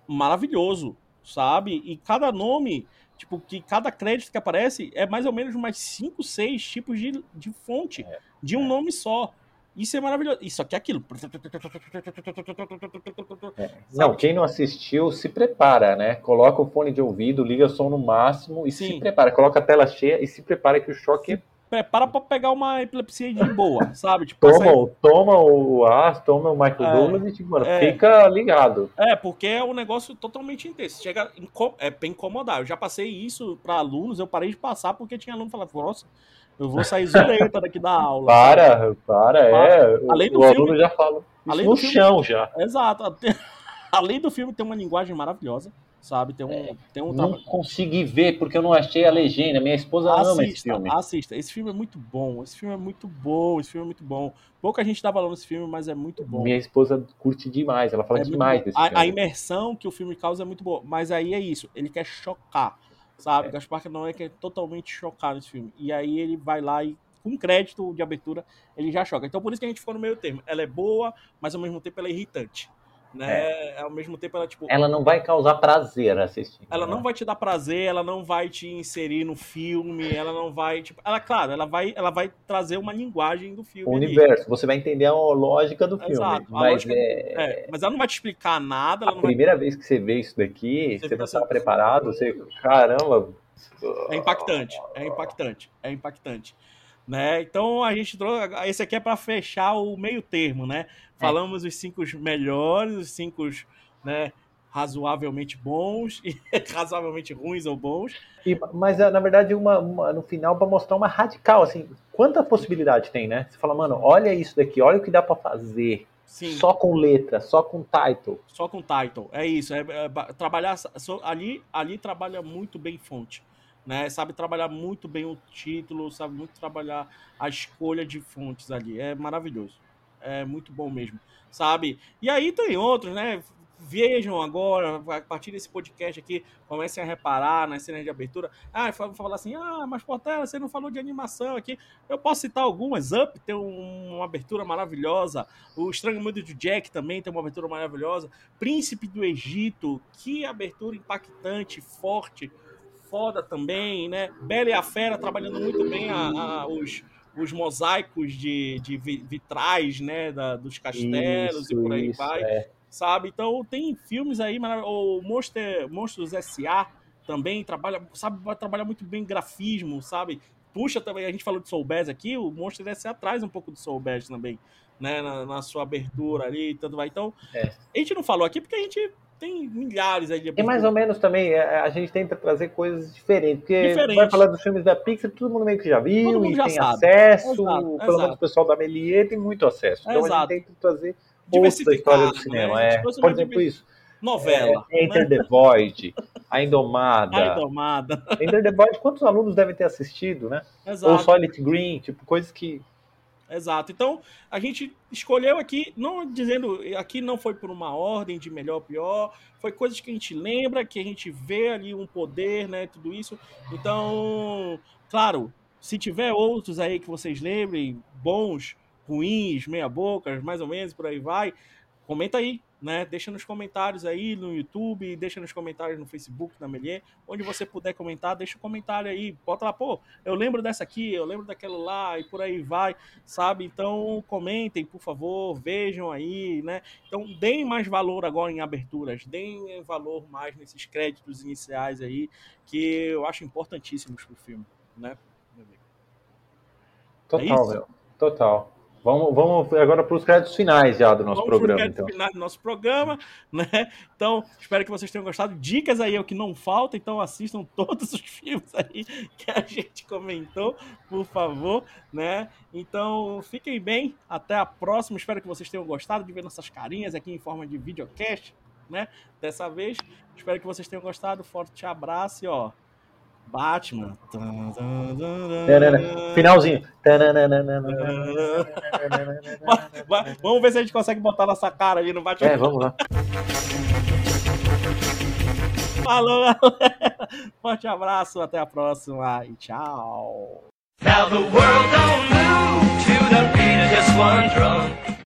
maravilhoso, sabe? E cada nome, tipo, que cada crédito que aparece é mais ou menos mais 5, 6 tipos de, de fonte de um é. nome só. Isso é maravilhoso. Isso aqui é aquilo. Não, quem não assistiu, se prepara, né? Coloca o fone de ouvido, liga o som no máximo e Sim. se prepara. Coloca a tela cheia e se prepara que o choque Prepara pra pegar uma epilepsia de boa, sabe? Tipo, toma, essa- o- toma o As, toma o Michael É. Douglas e tipo, mano, É. fica ligado. É, porque é um negócio totalmente intenso. Chega inco- é pra incomodar. Eu já passei isso pra alunos, eu parei de passar porque tinha aluno que falava, nossa, eu vou sair zureta daqui da aula. sabe? Para, para, é. Além do o aluno filme- já fala. Isso além no do filme- chão já. Exato. Além do filme, tem uma linguagem maravilhosa, sabe? Tem um, tem um Não trabalho. consegui ver porque eu não achei a legenda. Minha esposa ama esse Assista, filme. assista. Esse filme é muito bom. Esse filme é muito bom. Esse filme é muito bom. Pouca gente dá valor nesse filme, mas é muito bom. Minha esposa curte demais. Ela fala É demais desse a, filme. a imersão que o filme causa é muito boa. Mas aí é isso. Ele quer chocar, sabe? É. Gaspar não é quer totalmente chocar nesse filme. E aí ele vai lá e, com crédito de abertura, ele já choca. Então por isso que a gente ficou no meio termo. Ela é boa, mas ao mesmo tempo ela é irritante. Né? Ao mesmo tempo ela, tipo, Ela não vai causar prazer assistindo. ela né? não vai te dar prazer, ela não vai te inserir no filme, ela não vai, tipo, ela claro, ela vai, ela vai trazer uma linguagem do filme. O ali. universo. Você vai entender a lógica do filme. Exato, a Mas é, É, mas ela não vai te explicar nada, a não vai, primeira vez que você vê isso daqui, Você você não está preparado, você. Caramba! é impactante, é impactante, é impactante. Né? Então a gente trouxe. Esse aqui é para fechar o meio termo, né? Falamos os cinco melhores, os cinco né, razoavelmente bons e razoavelmente ruins ou bons. E- mas na verdade, uma, uma- no final, para mostrar uma radical, assim, quanta possibilidade tem, né? Você fala, mano, olha isso daqui, olha o que dá para fazer. Sim. Só com letra, só com title. Só com title. É isso. É, é ba- trabalhar so- ali, ali trabalha muito bem fonte. Né? Sabe trabalhar muito bem o título, sabe muito trabalhar a escolha de fontes ali. É maravilhoso. É muito bom mesmo. Sabe? E aí tem outros, né? Vejam agora, a partir desse podcast aqui, comecem a reparar nas cenas de abertura. Ah, falar assim: ah, mas Portela, você não falou de animação aqui. Eu posso citar algumas. Up tem um- uma abertura maravilhosa. O Estranho Mundo de Jack também tem uma abertura maravilhosa. Príncipe do Egito, que abertura impactante, forte, foda também, né? Bela e a Fera trabalhando muito bem a- a- os, os mosaicos de, de vi- vitrais, né? da- dos castelos e Isso, por aí isso, vai é. sabe? Então tem filmes aí, o Monster, Monstros S.A. também trabalha, sabe, vai trabalhar muito bem grafismo, sabe? Puxa também, a gente falou de Soul Bass aqui, o Monstros S.A. traz um pouco de Soul Bass também, né? Na, na sua abertura ali e tanto vai. Então, É. a gente não falou aqui porque a gente tem milhares aí de E mais ou menos também, é, a gente tenta trazer coisas diferentes. Porque Diferente. vai falar dos filmes da Pixar, todo mundo meio que já viu e já tem sabe. acesso. Exato, pelo exato. menos o pessoal da Melier tem muito acesso. Então a Exato. gente tenta trazer outra história do né? cinema. A gente É. Por exemplo, isso. Novela. É, Enter the Void, A Indomada. domada. Enter the Void, quantos alunos devem ter assistido, né? Ou Exato. Solid Green, tipo, coisas que. Exato. Então, a gente escolheu aqui, não dizendo, aqui não foi por uma ordem de melhor ou pior, foi coisas que a gente lembra, que a gente vê ali um poder, né, tudo isso. Então, claro, se tiver outros aí que vocês lembrem, bons, ruins, meia bocas, mais ou menos, por aí vai, comenta aí, né? Deixa nos comentários aí no YouTube, deixa nos comentários no Facebook da Melier, onde você puder comentar, deixa um comentário aí, bota lá, pô, eu lembro dessa aqui, eu lembro daquela lá e por aí vai, sabe? Então comentem, por favor, vejam aí, né? Então deem mais valor agora em aberturas, deem valor mais nesses créditos iniciais aí, que eu acho importantíssimos pro filme, né? amigo? Total, isso? meu. Total. Vamos, vamos agora para os créditos finais já do nosso Vamos pro programa, crédito então. final do nosso programa, né? Então, espero que vocês tenham gostado. Dicas aí é o que não falta, então assistam todos os filmes aí que a gente comentou, por favor, né? Então, fiquem bem, até a próxima. Espero que vocês tenham gostado de ver nossas carinhas aqui em forma de videocast, né? Dessa vez, espero que vocês tenham gostado. Forte abraço e ó, Batman. Finalzinho. Vamos ver se a gente consegue botar nossa cara ali no Batman. É, vamos lá. Falou, galera. Forte abraço, até a próxima e tchau.